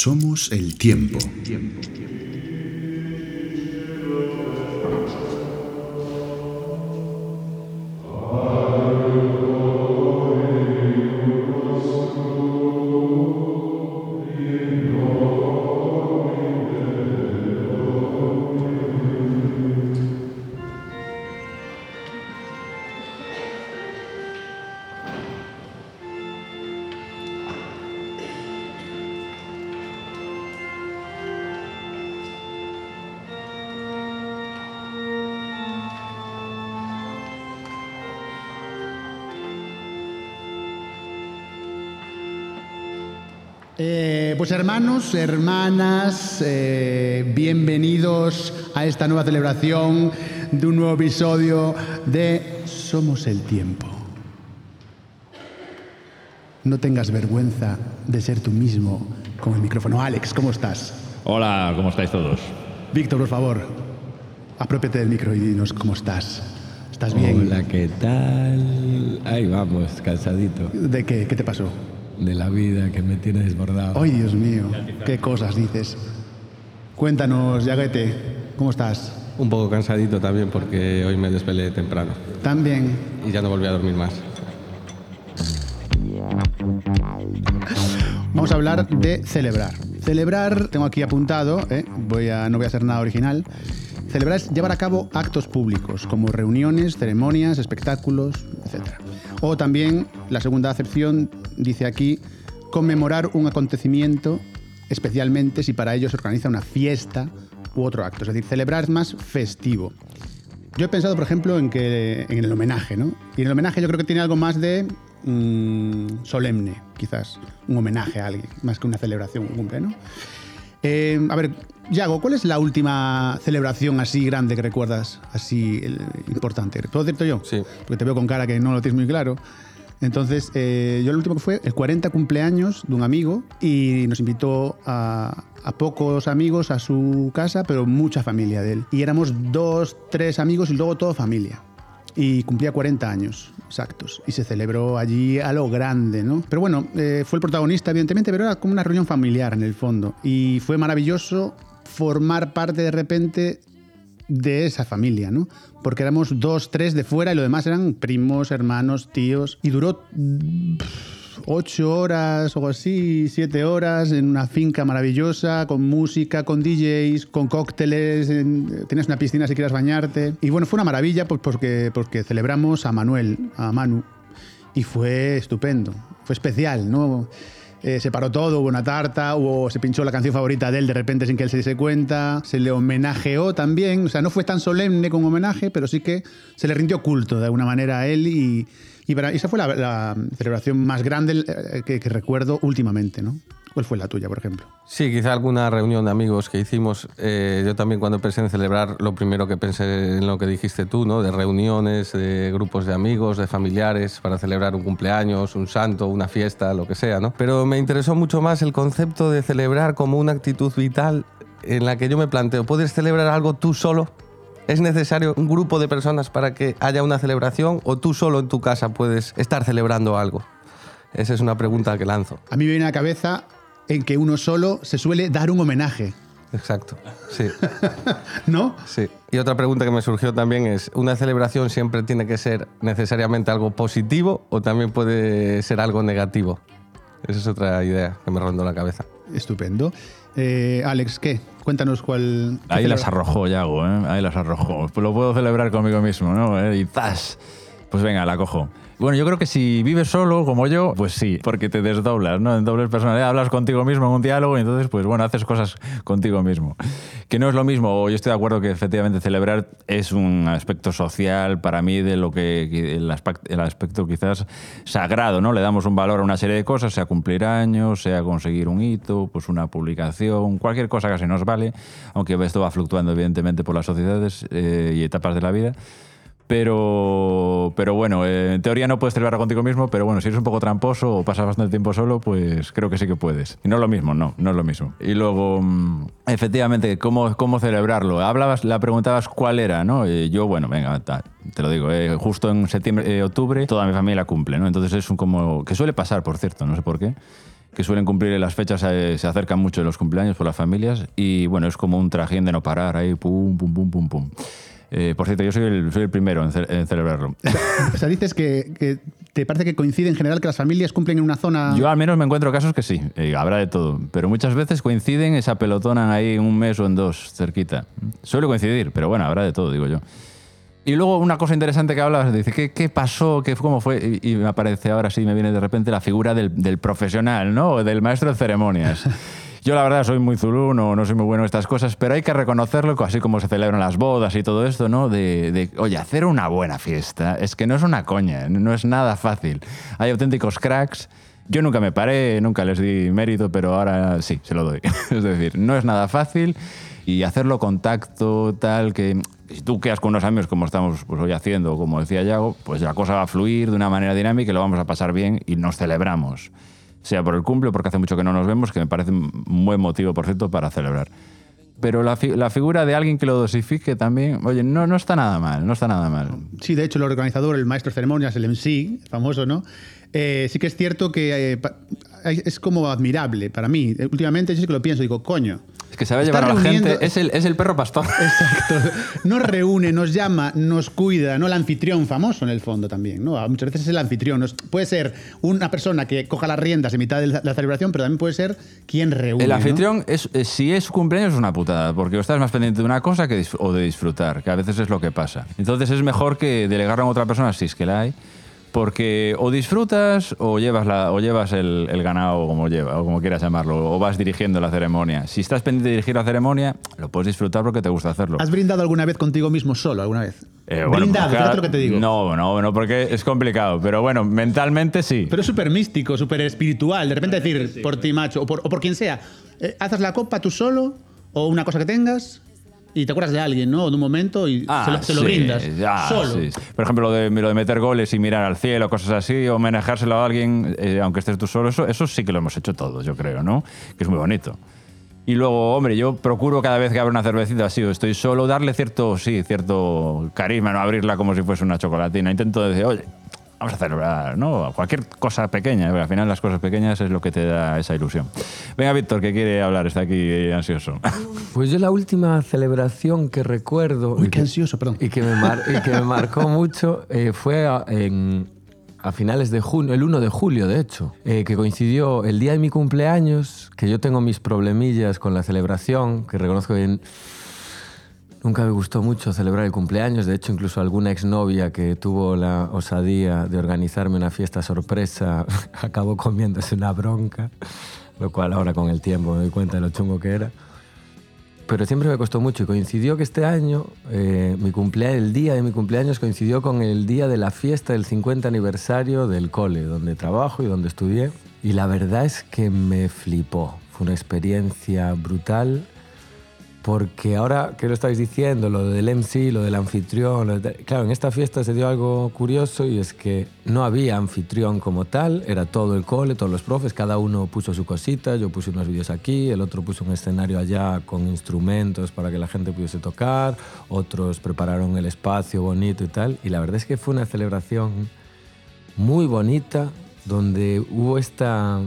Somos el tiempo. Hermanos, hermanas, eh, bienvenidos a esta nueva celebración de un nuevo episodio de Somos el Tiempo. No tengas vergüenza de ser tú mismo con el micrófono. Alex, ¿cómo estás? Hola, ¿cómo estáis todos? Víctor, por favor, apropiate del micro y dinos cómo estás. ¿Estás bien? Hola, ¿qué tal? Ahí vamos, cansadito ¿De qué? ¿Qué te pasó? De la vida que me tiene desbordado. Ay, Dios mío, qué cosas dices. Cuéntanos, Yaguete, ¿cómo estás? Un poco cansadito también porque hoy me desvelé temprano También. y ya no volví a dormir más. Vamos a hablar de celebrar. Celebrar, tengo aquí apuntado, ¿eh? voy a, no voy a hacer nada original. Celebrar es llevar a cabo actos públicos, como reuniones, ceremonias, espectáculos, etc. O también, la segunda acepción dice aquí, conmemorar un acontecimiento, especialmente si para ello se organiza una fiesta u otro acto. Es decir, celebrar es más festivo. Yo he pensado, por ejemplo, en, que, en el homenaje, ¿no? Y en el homenaje yo creo que tiene algo más de mm, solemne, quizás. Un homenaje a alguien, más que una celebración, un cumple, ¿no? Eh, a ver, Yago, ¿cuál es la última celebración así grande que recuerdas, así el- importante? ¿Puedo decirte yo? Sí. Porque te veo con cara que no lo tienes muy claro. Entonces, eh, yo lo último que fue el 40 cumpleaños de un amigo y nos invitó a, pocos amigos a su casa, pero mucha familia de él. Y éramos dos, tres amigos y luego toda familia. Y cumplía 40 años exactos. Y se celebró allí a lo grande, ¿no? Pero bueno, eh, fue el protagonista, evidentemente, pero era como una reunión familiar en el fondo. Y fue maravilloso formar parte de repente de esa familia, ¿no? Porque éramos dos, tres de fuera y lo demás eran primos, hermanos, tíos. Y duró ocho horas o así, siete horas en una finca maravillosa, con música, con DJs, con cócteles, en- una piscina si quieres bañarte. Y bueno, fue una maravilla pues porque, porque celebramos a Manuel, a Manu, y fue estupendo, fue especial, ¿no? Eh, se paró todo, hubo una tarta, hubo, se pinchó la canción favorita de él de repente sin que él se diese cuenta, se le homenajeó también, o sea, no fue tan solemne como homenaje, pero sí que se le rindió culto de alguna manera a él y, y para- esa fue la, celebración más grande eh, que, que recuerdo últimamente, ¿no? ¿Cuál fue la tuya, por ejemplo? Sí, quizá alguna reunión de amigos que hicimos. eh, yo también cuando pensé en celebrar, lo primero que pensé en lo que dijiste tú, ¿no? De reuniones, de grupos de amigos, de familiares, para celebrar un cumpleaños, un santo, una fiesta, lo que sea, ¿no? Pero me interesó mucho más el concepto de celebrar como una actitud vital en la que yo me planteo, ¿puedes celebrar algo tú solo? ¿Es necesario un grupo de personas para que haya una celebración o tú solo en tu casa puedes estar celebrando algo? Esa es una pregunta que lanzo. A mí me viene a la cabeza en que uno solo se suele dar un homenaje, Exacto, sí. ¿no? Sí. Y otra pregunta que me surgió también es, ¿una celebración siempre tiene que ser necesariamente algo positivo o también puede ser algo negativo? Esa es otra idea que me rondó la cabeza. Estupendo. Eh, Alex, ¿qué? Cuéntanos cuál... Ahí las arrojó Yago, ¿eh? Ahí las arrojó. Pues lo puedo celebrar conmigo mismo, ¿no? ¿Eh? Y ¡zas! Pues venga, la cojo. Bueno, yo creo que si vives solo, como yo, pues sí, porque te desdoblas, ¿no? En dobles personalidad, hablas contigo mismo en un diálogo y entonces, pues bueno, haces cosas contigo mismo. Que no es lo mismo, yo estoy de acuerdo que efectivamente celebrar es un aspecto social para mí de lo que el aspecto, el aspecto quizás sagrado, ¿no? Le damos un valor a una serie de cosas, sea cumplir años, sea conseguir un hito, pues una publicación, cualquier cosa casi nos vale, aunque esto va fluctuando evidentemente por las sociedades eh, y etapas de la vida. Pero, pero bueno, eh, en teoría no puedes celebrar contigo mismo, pero bueno, si eres un poco tramposo o pasas bastante tiempo solo, pues creo que sí que puedes. Y no es lo mismo, no, no es lo mismo. Y luego, mm, efectivamente, ¿cómo, cómo celebrarlo? Hablabas, la preguntabas cuál era, ¿no? Eh, yo, bueno, venga, te lo digo, eh, justo en septiembre, eh, octubre, toda mi familia cumple, ¿no? Entonces es un como, que suele pasar, por cierto, no sé por qué, que suelen cumplir las fechas, eh, se acercan mucho los cumpleaños por las familias y bueno, es como un trajín de no parar, ahí pum, pum, pum, pum, pum. Eh, por cierto, yo soy el, soy el primero en, ce- en celebrarlo. O sea, dices que, que te parece que coincide en general que las familias cumplen en una zona... Yo al menos me encuentro casos que sí, eh, habrá de todo, pero muchas veces coinciden y se apelotonan ahí en un mes o en dos, cerquita. Suele coincidir, pero bueno, habrá de todo, digo yo. Y luego una cosa interesante que hablas, dice, ¿qué, qué pasó? ¿Qué, ¿Cómo fue? Y, y me aparece ahora sí, me viene de repente la figura del, del profesional, ¿no? Del maestro de ceremonias. Yo la verdad soy muy zulú, no, no soy muy bueno en estas cosas, pero hay que reconocerlo, así como se celebran las bodas y todo esto, ¿no? De, de, oye, hacer una buena fiesta es que no es una coña, no es nada fácil. Hay auténticos cracks. Yo nunca me paré, nunca les di mérito, pero ahora sí, se lo doy. es decir, no es nada fácil y hacerlo con tacto, tal, que si tú quedas con unos amigos como estamos pues, hoy haciendo, como decía Yago, pues la cosa va a fluir de una manera dinámica y lo vamos a pasar bien y nos celebramos. Sea por el cumple porque hace mucho que no nos vemos, que me parece un buen motivo, por cierto, para celebrar. Pero la, la figura de alguien que lo dosifique también, oye, no, no está nada mal, no está nada mal. Sí, de hecho, el organizador, el maestro de ceremonias, el MC, famoso, ¿no? Eh, sí que es cierto que eh, es como admirable para mí. Eh, Últimamente yo sí que lo pienso, digo, coño. Es que llevar a la reuniendo- gente, es el, es el perro pastor. Exacto. Nos reúne, nos llama, nos cuida, ¿no? El anfitrión famoso en el fondo también, ¿no? Muchas veces es el anfitrión. Puede ser una persona que coja las riendas en mitad de la celebración, pero también puede ser quien reúne. El anfitrión, es, es- si es su cumpleaños, es una putada, porque o estás más pendiente de una cosa que o de disfrutar, que a veces es lo que pasa. Entonces es mejor que delegarlo a otra persona, si es que la hay, porque o disfrutas o llevas, la, o llevas el, el ganado como lleva, o como quieras llamarlo, o vas dirigiendo la ceremonia. Si estás pendiente de dirigir la ceremonia, lo puedes disfrutar porque te gusta hacerlo. ¿Has brindado alguna vez contigo mismo solo, alguna vez? Eh, bueno, Brindado, pues, fíjate lo que te digo. No, no, no, porque es complicado, pero bueno, mentalmente sí. Pero es súper místico, súper espiritual. De repente decir, por ti, macho, o por, o por quien sea, eh, haces la copa tú solo, o una cosa que tengas, y te acuerdas de alguien, ¿no? De un momento y se, lo, se lo sí, brindas. ah, solo. sí. Por ejemplo, lo de, lo de meter goles y mirar al cielo, cosas así, homenajeárselo a alguien, eh, aunque estés tú solo, eso, eso sí que lo hemos hecho todos, yo creo, ¿no? Que es muy bonito. Y luego, hombre, yo procuro cada vez que abro una cervecita así o estoy solo, darle cierto, sí, cierto carisma, no abrirla como si fuese una chocolatina. Intento decir, oye, vamos a celebrar, ¿no? Cualquier cosa pequeña, porque al final las cosas pequeñas es lo que te da esa ilusión. Venga, Víctor, que quiere hablar, está aquí eh, ansioso. Pues yo la última celebración que recuerdo Uy, y qué que, ansioso, perdón. y que me, mar- y que me marcó mucho eh, fue a, en- a finales de junio, el 1 de julio de hecho, eh, que coincidió el día de mi cumpleaños, que yo tengo mis problemillas con la celebración, que reconozco que nunca me gustó mucho celebrar el cumpleaños, de hecho incluso alguna exnovia que tuvo la osadía de organizarme una fiesta sorpresa acabó comiéndose una bronca, lo cual ahora con el tiempo me doy cuenta de lo chungo que era pero siempre me costó mucho y coincidió que este año, eh, mi cumpleaños, el día de mi cumpleaños coincidió con el día de la fiesta del 50 aniversario del cole, donde trabajo y donde estudié. Y la verdad es que me flipó. Fue una experiencia brutal porque ahora que lo estáis diciendo, lo del MC, lo del anfitrión, lo de- claro, en esta fiesta se dio algo curioso y es que no había anfitrión como tal, era todo el cole, todos los profes, cada uno puso su cosita, yo puse unos vídeos aquí, el otro puso un escenario allá con instrumentos para que la gente pudiese tocar, otros prepararon el espacio bonito y tal, y la verdad es que fue una celebración muy bonita donde hubo esta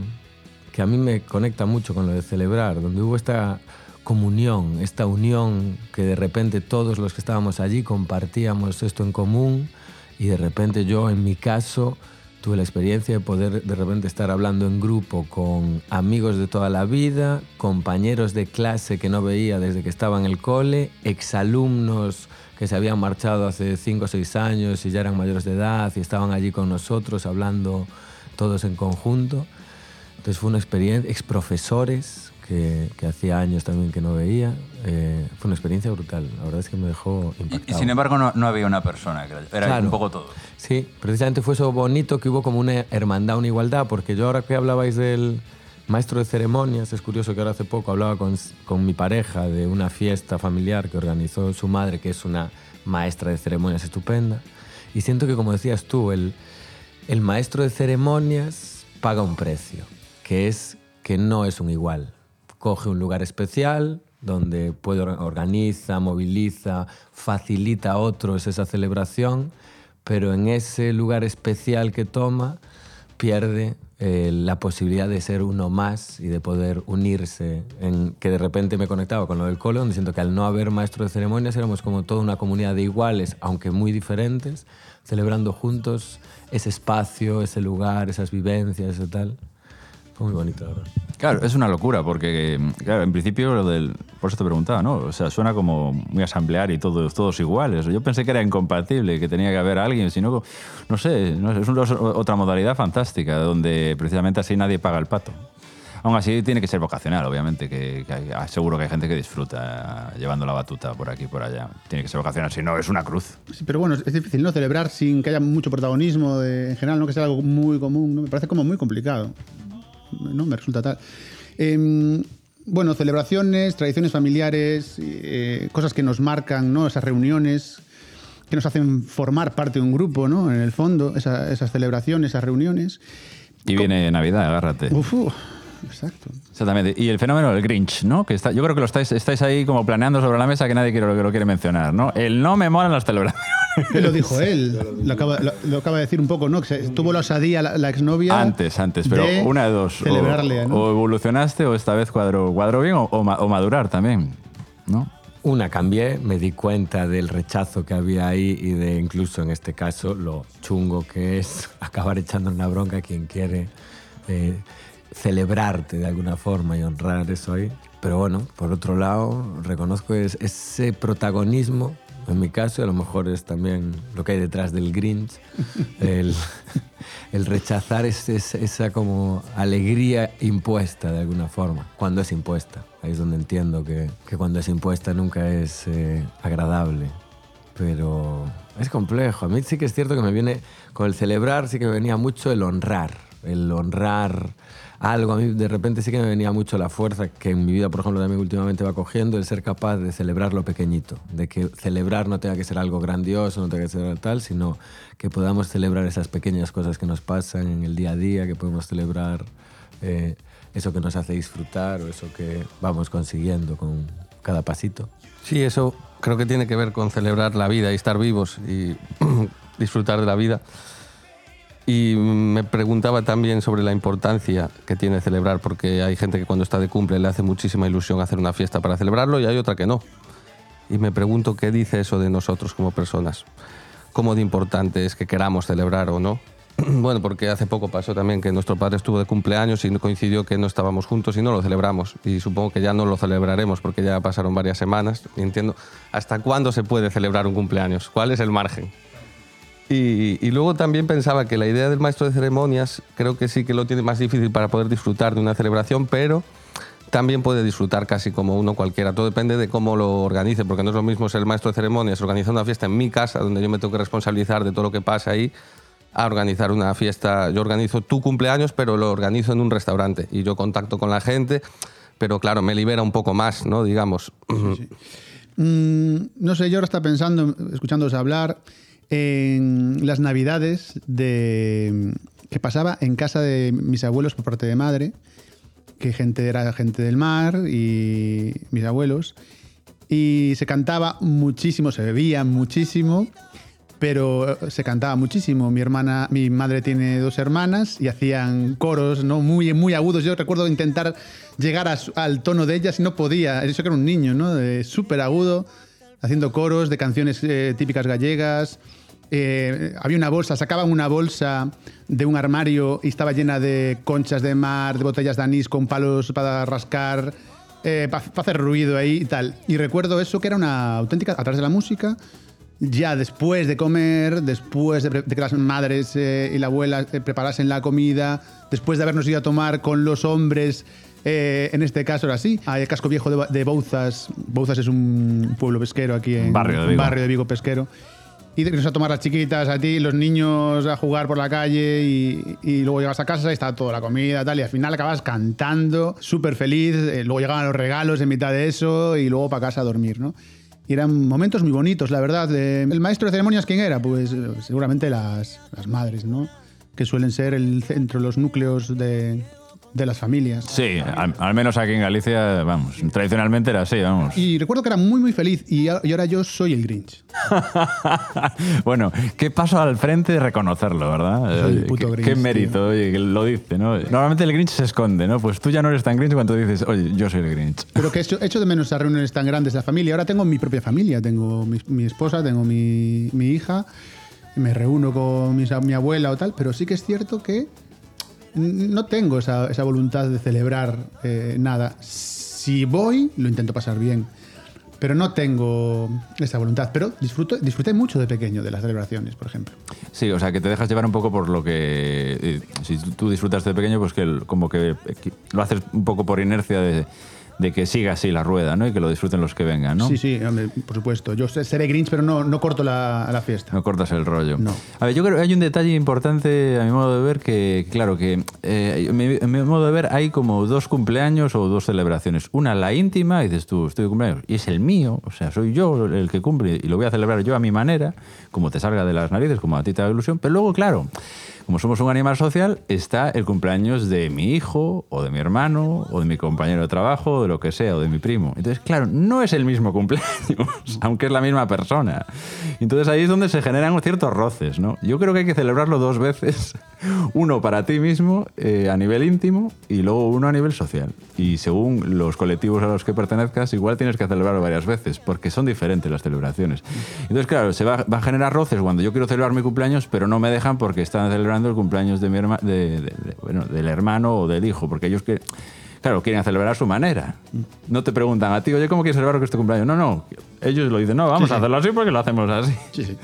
que a mí me conecta mucho con lo de celebrar, donde hubo esta comunión, esta unión que de repente todos los que estábamos allí compartíamos esto en común y de repente yo en mi caso tuve la experiencia de poder de repente estar hablando en grupo con amigos de toda la vida, compañeros de clase que no veía desde que estaba en el cole, exalumnos que se habían marchado hace 5 o 6 años y ya eran mayores de edad y estaban allí con nosotros hablando todos en conjunto. Entonces fue una experiencia, exprofesores que, que hacía años también que no veía. Eh, fue una experiencia brutal, la verdad es que me dejó Y, impactado. sin embargo, no, no había una persona, era Claro. un poco todo. Sí, precisamente fue eso bonito que hubo como una hermandad, una igualdad, porque yo ahora que hablabais del maestro de ceremonias, es curioso que ahora hace poco hablaba con, con mi pareja de una fiesta familiar que organizó su madre, que es una maestra de ceremonias estupenda, y siento que como decías tú, el, el maestro de ceremonias paga un precio, que es que no es un igual. Coge un lugar especial donde puede or- organiza, moviliza, facilita a otros esa celebración, pero en ese lugar especial que toma pierde eh, la posibilidad de ser uno más y de poder unirse, en que de repente me conectaba con lo del cole, donde siento que al no haber maestro de ceremonias éramos como toda una comunidad de iguales, aunque muy diferentes, celebrando juntos ese espacio, ese lugar, esas vivencias, ese tal. Fue muy bonito, la verdad. Claro, es una locura, porque, claro, en principio lo del. Por eso te preguntaba, ¿no? O sea, suena como muy asamblear y todos, todos iguales. Yo pensé que era incompatible, que tenía que haber alguien, sino, no sé, no sé, es una- otra modalidad fantástica, donde precisamente así nadie paga el pato. Aún así, tiene que ser vocacional, obviamente, que, que hay- seguro que hay gente que disfruta llevando la batuta por aquí por allá. Tiene que ser vocacional, si no, es una cruz. Sí, pero bueno, es difícil, ¿no? Celebrar sin que haya mucho protagonismo de- en general, ¿no? Que sea algo muy común, ¿no? Me parece como muy complicado, ¿no? Me resulta tal. Em, bueno, celebraciones, tradiciones familiares, eh, cosas que nos marcan, ¿no? Esas reuniones que nos hacen formar parte de un grupo, ¿no? En el fondo, esa- esas celebraciones, esas reuniones. Y viene Navidad, agárrate. Uf, uf, exacto. Exactamente. Y el fenómeno del Grinch, ¿no? Que está, yo creo que lo estáis, estáis ahí como planeando sobre la mesa que nadie quiere, que lo quiere mencionar, ¿no? El no me molan las celebraciones. Lo dijo él, lo acaba, lo, lo acaba de decir un poco, ¿no? Que se- tuvo la osadía la, la exnovia. Antes, antes, pero de una de dos. O- Celebrarle, ¿no? o, evolucionaste o esta vez cuadro, cuadro bien o, o ma- o madurar también, ¿no? Una, cambié, me di cuenta del rechazo que había ahí y de incluso en este caso lo chungo que es acabar echando una bronca a quien quiere eh, celebrarte de alguna forma y honrar eso ahí. Pero bueno, por otro lado, reconozco es- ese protagonismo, en mi caso, y a lo mejor es también lo que hay detrás del Grinch, el, el rechazar ese- ese- esa como alegría impuesta de alguna forma, cuando es impuesta. Ahí es donde entiendo que, que cuando es impuesta nunca es eh, agradable. Pero es complejo. A mí sí que es cierto que me viene, con el celebrar sí que me venía mucho el honrar. El honrar algo. A mí de repente sí que me venía mucho la fuerza que en mi vida, por ejemplo, también últimamente va cogiendo, el ser capaz de celebrar lo pequeñito. De que celebrar no tenga que ser algo grandioso, no tenga que ser tal, sino que podamos celebrar esas pequeñas cosas que nos pasan en el día a día, que podemos celebrar eh, eso que nos hace disfrutar o eso que vamos consiguiendo con cada pasito. Sí, eso creo que tiene que ver con celebrar la vida y estar vivos y disfrutar de la vida. Y me preguntaba también sobre la importancia que tiene celebrar, porque hay gente que cuando está de cumple le hace muchísima ilusión hacer una fiesta para celebrarlo y hay otra que no. Y me pregunto qué dice eso de nosotros como personas. ¿Cómo de importante es que queramos celebrar o no? Bueno, porque hace poco pasó también que nuestro padre estuvo de cumpleaños y coincidió que no estábamos juntos y no lo celebramos. Y supongo que ya no lo celebraremos porque ya pasaron varias semanas. Entiendo, ¿hasta cuándo se puede celebrar un cumpleaños? ¿Cuál es el margen? Y, y luego también pensaba que la idea del maestro de ceremonias creo que sí que lo tiene más difícil para poder disfrutar de una celebración, pero también puede disfrutar casi como uno cualquiera. Todo depende de cómo lo organice, porque no es lo mismo ser el maestro de ceremonias organizando una fiesta en mi casa, donde yo me tengo que responsabilizar de todo lo que pasa ahí, a organizar una fiesta. Yo organizo tu cumpleaños, pero lo organizo en un restaurante y yo contacto con la gente, pero claro, me libera un poco más, ¿no? Digamos. Mm, no sé, yo ahora estaba pensando, escuchándoos hablar, en las navidades de, que pasaba en casa de mis abuelos por parte de madre, que gente era gente del mar y mis abuelos, y se cantaba muchísimo, se bebía muchísimo, pero se cantaba muchísimo. Mi hermana, mi madre tiene dos hermanas y hacían coros, ¿no? Muy, muy agudos. Yo recuerdo intentar llegar al tono de ellas y no podía. Eso que era un niño, ¿no? Súper agudo, haciendo coros de canciones eh, típicas gallegas. Eh, había una bolsa, sacaban una bolsa de un armario y estaba llena de conchas de mar, de botellas de anís con palos para rascar, para hacer ruido ahí y tal. Y recuerdo eso que era una auténtica, a través de la música, ya después de comer, después de, de que las madres eh, y la abuela eh, preparasen la comida, después de habernos ido a tomar con los hombres, eh, en este caso era así, al casco viejo de, de Bouzas. Bouzas es un pueblo pesquero aquí en Barrio de Vigo. barrio de Vigo pesquero. Y irnos a tomar las chiquitas a ti, los niños a jugar por la calle y, y luego llegas a casa y está toda la comida tal y al final acabas cantando, súper feliz, eh, luego llegaban los regalos en mitad de eso y luego para casa a dormir, ¿no? Y eran momentos muy bonitos, la verdad. ¿El maestro de ceremonias quién era? Pues eh, seguramente las, las madres, ¿no? Que suelen ser el centro, los núcleos de, de las familias. Sí, al, al menos aquí en Galicia, vamos, tradicionalmente era así, vamos. Y recuerdo que era muy, muy feliz y, a- y ahora yo soy el Grinch. bueno, qué paso al frente de reconocerlo, ¿verdad? Soy el puto qué, Grinch, qué mérito, oye, que lo dice, ¿no? Normalmente el Grinch se esconde, ¿no? Pues tú ya no eres tan Grinch cuando dices, oye, yo soy el Grinch. Pero que echo, echo de menos esas reuniones tan grandes de la familia. Ahora tengo mi propia familia. Tengo mi, mi esposa, tengo mi, mi hija. Me reúno con mis- mi abuela o tal. Pero sí que es cierto que no tengo esa, esa voluntad de celebrar eh, nada. Si voy, lo intento pasar bien. Pero no tengo esa voluntad. Pero disfruto, disfruté mucho de pequeño de las celebraciones, por ejemplo. Sí, o sea, que te dejas llevar un poco por lo que... eh, si tú- disfrutas de pequeño, pues que como eh, que lo haces un poco por inercia de, de que siga así la rueda, ¿no? Y que lo disfruten los que vengan, ¿no? Sí, sí, hombre, por supuesto. Yo se- seré Grinch, pero no, no corto la, la fiesta. No cortas el rollo. No. A ver, yo creo que hay un detalle importante a mi modo de ver que, claro, que eh, mi- en mi modo de ver hay como dos cumpleaños o dos celebraciones. Una, la íntima, y dices tú, estoy de cumpleaños, y es el mío, o sea, soy yo el que cumple y lo voy a celebrar yo a mi manera, como te salga de las narices, como a ti te da ilusión. Pero luego, claro, como somos un animal social, está el cumpleaños de mi hijo, o de mi hermano, o de mi compañero de trabajo, o de lo que sea, o de mi primo. Entonces, claro, no es el mismo cumpleaños, aunque es la misma persona. Entonces ahí es donde se generan ciertos roces, ¿no? Yo creo que hay que celebrarlo dos veces. Uno para ti mismo, eh, a nivel íntimo, y luego uno a nivel social. Y según los colectivos a los que pertenezcas, igual tienes que celebrarlo varias veces, porque son diferentes las celebraciones. Entonces, claro, se va, va a generar roces cuando yo quiero celebrar mi cumpleaños, pero no me dejan porque están celebrando el cumpleaños de mi herma- de- de- de- bueno, del hermano o del hijo, porque ellos que Claro, quieren celebrar a su manera. No te preguntan a ti, oye, ¿cómo quieres celebrar que es tu cumpleaños? No, no. Ellos lo dicen, no, vamos a hacerlo así porque lo hacemos así. Sí, sí.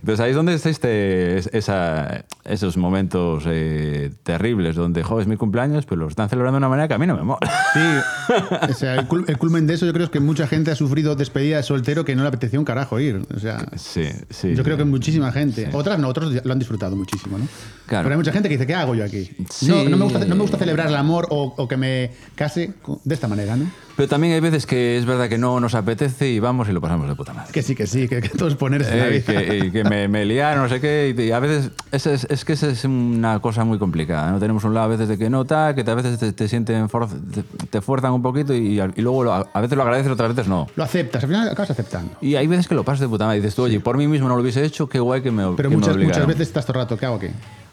Entonces ahí es donde existe es- esa, esos momentos eh, terribles donde, jo, es mi cumpleaños, pero lo están celebrando de una manera que a mí no me mola. Sí, o sea, el, cul- el culmen de eso yo creo es que mucha gente ha sufrido despedida de soltero que no le apetecía un carajo ir. O sea, Sí, sí. yo creo que muchísima gente. Otras no, otros lo han disfrutado muchísimo, ¿no? Claro. Pero hay mucha gente que dice, ¿qué hago yo aquí? Sí. No, no me gusta, no me gusta celebrar el amor o, o que me case de esta manera, ¿no? Pero también hay veces que es verdad que no nos apetece y vamos y lo pasamos de puta madre. Que sí, que sí, que, que todo es ponerse la Eh, vida. que, y que me, me liaron, no sé qué, y, y a veces ese es, es que esa es una cosa muy complicada. ¿no? Tenemos un lado a veces de que no tal, que a veces te, te sienten, for- te, te fuerzan un poquito y, y luego lo- a veces lo agradeces, otras veces no. Lo aceptas, al final acabas aceptando. Y hay veces que lo pasas de puta madre y dices tú, oye, por mí mismo no lo hubiese hecho, qué guay que me Pero que me muchas, muchas obligaron". veces estás todo el rato, ¿qué hago aquí?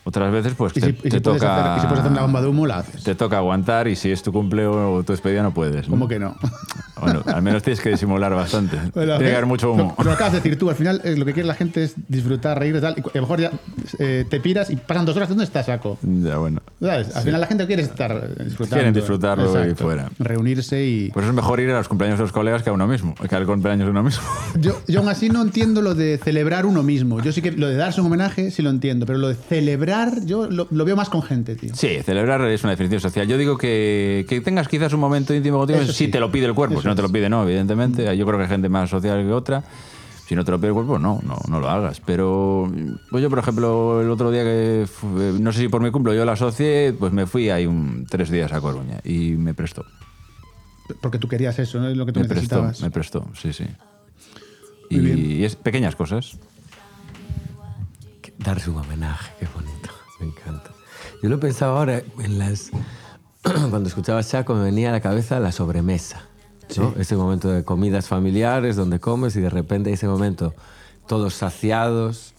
Otras veces, pues te, si, te si toca, hacer, si puedes hacer una bomba de humo, la haces. te toca aguantar y si es tu cumple o tu despedida no puedes. ¿no? ¿Cómo que no? Bueno, al menos tienes que disimular bastante. Bueno, Tiene que haber mucho Lo, humo. lo acabas de decir tú, al final eh, lo que quiere la gente es disfrutar, reír y tal. Y a lo mejor ya eh, te piras y pasan dos horas, ¿dónde estás, saco? Ya, bueno. ¿Sabes? Al final la gente quiere estar eh, disfrutando. Quieren disfrutarlo y fuera. Reunirse y... Por eso es mejor ir a los cumpleaños de los colegas que a uno mismo, que al cumpleaños de uno mismo. Yo, yo aún así no entiendo lo de celebrar uno mismo. Yo sí que lo de darse un homenaje sí lo entiendo, pero lo de celebrar yo lo, lo veo más con gente, tío. Sí, celebrar es una definición social. Yo digo que, que tengas quizás un momento íntimo contigo si sí. te lo pide el cuerpo. Eso si no te lo pide, no, evidentemente. Yo creo que hay gente más social que otra. Si no te lo pide el cuerpo, no, no, no lo hagas. Pero pues yo, por ejemplo, el otro día que, fu- no sé si por mi cumple yo la asocié, pues me fui ahí un, tres días a Coruña y me prestó. Porque tú querías eso, ¿no? Es lo que tú Me prestó, necesitabas. me prestó, sí, sí. Muy bien. Y, y es pequeñas cosas. Darse un homenaje, qué bonito, me encanta. Yo lo pensaba ahora en las... Cuando escuchaba Chaco me venía a la cabeza la sobremesa. ¿No? Ese momento de comidas familiares donde comes y de repente ese momento todos saciados,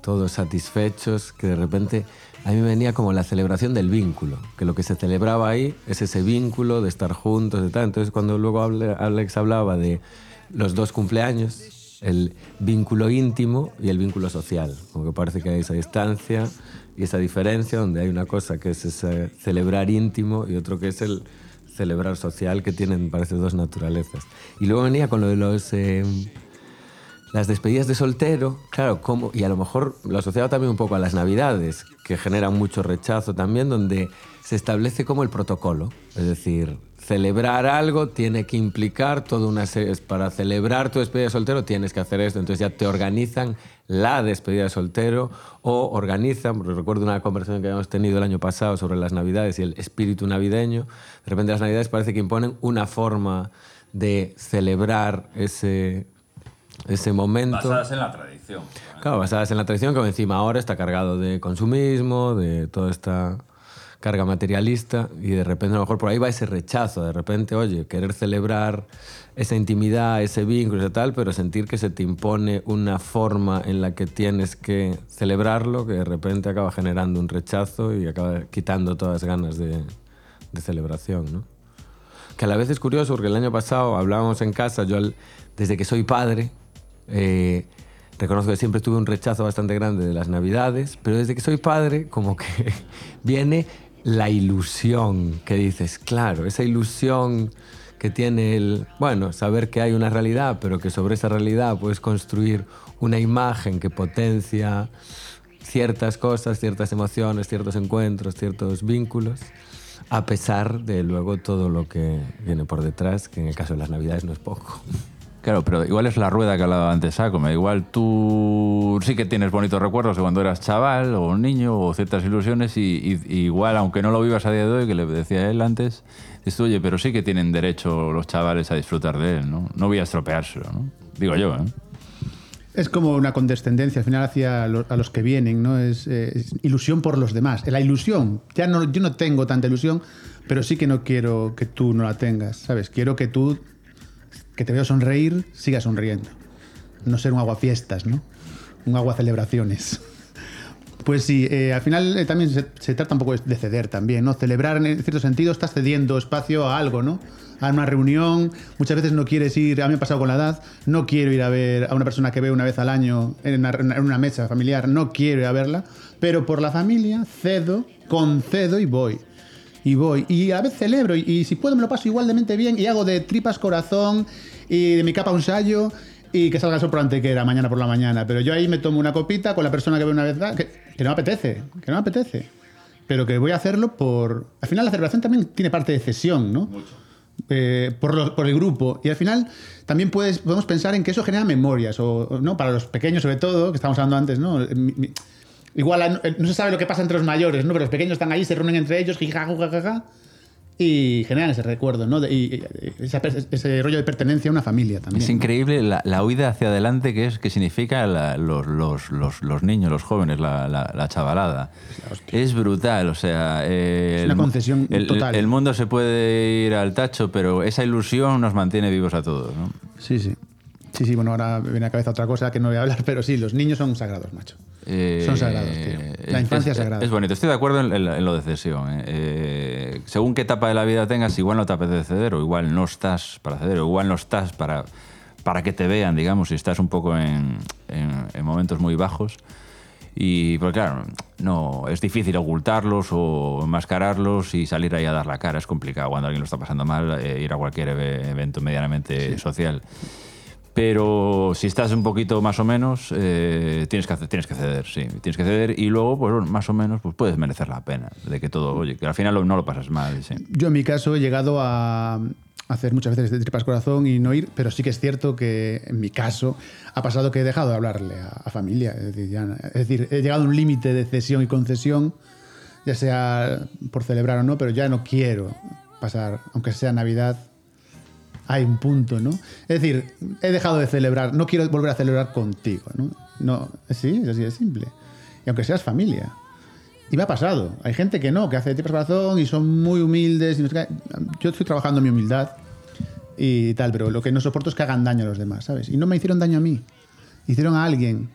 todos satisfechos, que de repente a mí venía como la celebración del vínculo, que lo que se celebraba ahí es ese vínculo de estar juntos y tal. Entonces cuando luego Alex hablaba de los dos cumpleaños, el vínculo íntimo y el vínculo social, como que parece que hay esa distancia y esa diferencia donde hay una cosa que es ese celebrar íntimo y otro que es el celebrar social que tienen parece dos naturalezas. Y luego venía con lo de los eh, las despedidas de soltero, claro, como, y a lo mejor lo asociado también un poco a las navidades, que generan mucho rechazo también, donde se establece como el protocolo. Es decir, celebrar algo tiene que implicar toda una serie. Para celebrar tu despedida de soltero tienes que hacer esto. Entonces ya te organizan la despedida de soltero o organizan, recuerdo una conversación que habíamos tenido el año pasado sobre las navidades y el espíritu navideño. De repente las navidades parece que imponen una forma de celebrar ese, ese momento. en la tradición. Claro, basadas en la tradición, que encima ahora está cargado de consumismo, de toda esta carga materialista y de repente a lo mejor por ahí va ese rechazo, de repente, oye, querer celebrar esa intimidad, ese vínculo y tal, pero sentir que se te impone una forma en la que tienes que celebrarlo, que de repente acaba generando un rechazo y acaba quitando todas las ganas de, de celebración, ¿no? Que a la vez es curioso porque el año pasado hablábamos en casa, yo desde que soy padre, eh, reconozco que siempre tuve un rechazo bastante grande de las navidades, pero desde que soy padre como que viene la ilusión que dices, claro, esa ilusión que tiene el, bueno, saber que hay una realidad, pero que sobre esa realidad puedes construir una imagen que potencia ciertas cosas, ciertas emociones, ciertos encuentros, ciertos vínculos, a pesar de luego todo lo que viene por detrás, que en el caso de las navidades no es poco. Claro, pero igual es la rueda que hablaba antes Sacome. Igual tú sí que tienes bonitos recuerdos de cuando eras chaval o niño o ciertas ilusiones y, igual, aunque no lo vivas a día de hoy, que le decía él antes, dices, oye, pero sí que tienen derecho los chavales a disfrutar de él, ¿no? No voy a estropeárselo, ¿no? Digo yo, ¿eh? Es como una condescendencia al final hacia a los que vienen, ¿no? Es, eh, es ilusión por los demás. La ilusión, ya no, yo no tengo tanta ilusión, pero sí que no quiero que tú no la tengas, ¿sabes? Quiero que tú, que te veo sonreír, sigas sonriendo. No ser un aguafiestas, ¿no? Un agua celebraciones. Pues sí, eh, al final eh, también se, se trata un poco de ceder también, ¿no? Celebrar en cierto sentido estás cediendo espacio a algo, ¿no? A una reunión, muchas veces no quieres ir, a mí me ha pasado con la edad, no quiero ir a ver a una persona que veo una vez al año en una, en una mesa familiar, no quiero ir a verla, pero por la familia cedo, concedo y voy. Y voy. Y a veces celebro. Y, y si puedo me lo paso igual de mente bien y hago de tripas corazón y de mi capa un sallo y que salga el sol por antequera mañana por la mañana. Pero yo ahí me tomo una copita con la persona que veo una vez, que, que no me apetece, que no me apetece. Pero que voy a hacerlo por... Al final la celebración también tiene parte de cesión, ¿no? Eh, por, lo- por el grupo. Y al final también puedes, podemos pensar en que eso genera memorias, o, o, ¿no? Para los pequeños sobre todo, que estábamos hablando antes, ¿no? Mi- mi- Igual eh, no se sabe lo que pasa entre los mayores, ¿no? Pero los pequeños están ahí, se reúnen entre ellos, y generan ese recuerdo, ¿no? De- y, y- ese rollo de pertenencia a una familia también. Es ¿no? increíble la, la huida hacia adelante que es que significa la- los, los- los- los niños, los jóvenes, la, la- la chavalada. Es brutal, o sea... eh, Es una el- concesión el, total. El mundo se puede ir al tacho, pero esa ilusión nos mantiene vivos a todos, ¿no? Sí, sí. Sí, sí, bueno, ahora me viene a la cabeza otra cosa que no voy a hablar, pero sí, los niños son sagrados, macho. Eh, Son sagrados, tío. La infancia es, es sagrada. Es bonito, estoy de acuerdo en, en- en lo de cesión. ¿eh? Eh, según qué etapa de la vida tengas, igual no te apetece ceder, o igual no estás para ceder, o igual no estás para, para que te vean, digamos, si estás un poco en, en- en momentos muy bajos. Y pues claro, no, es difícil ocultarlos o enmascararlos y salir ahí a dar la cara. Es complicado cuando alguien lo está pasando mal, eh, ir a cualquier eve- evento medianamente social. Pero si estás un poquito más o menos, eh, tienes, que tienes que ceder, sí. Tienes que ceder y luego, pues bueno, más o menos, pues puedes merecer la pena de que todo, oye, que al final no lo pasas mal, sí. Yo en mi caso he llegado a hacer muchas veces de tripas corazón y no ir, pero sí que es cierto que en mi caso ha pasado que he dejado de hablarle a, a familia. Es decir, ya- es decir, he llegado a un límite de cesión y concesión, ya sea por celebrar o no, pero ya no quiero pasar, aunque sea Navidad, hay un punto, ¿no? Es decir, he dejado de celebrar, no quiero volver a celebrar contigo, ¿no? No, sí, es así de simple. Y aunque seas familia. Y me ha pasado. Hay gente que no, que hace tripas corazón y son muy humildes. y no sé. Yo estoy trabajando mi humildad y tal, pero lo que no soporto es que hagan daño a los demás, ¿sabes? Y no me hicieron daño a mí, hicieron a alguien.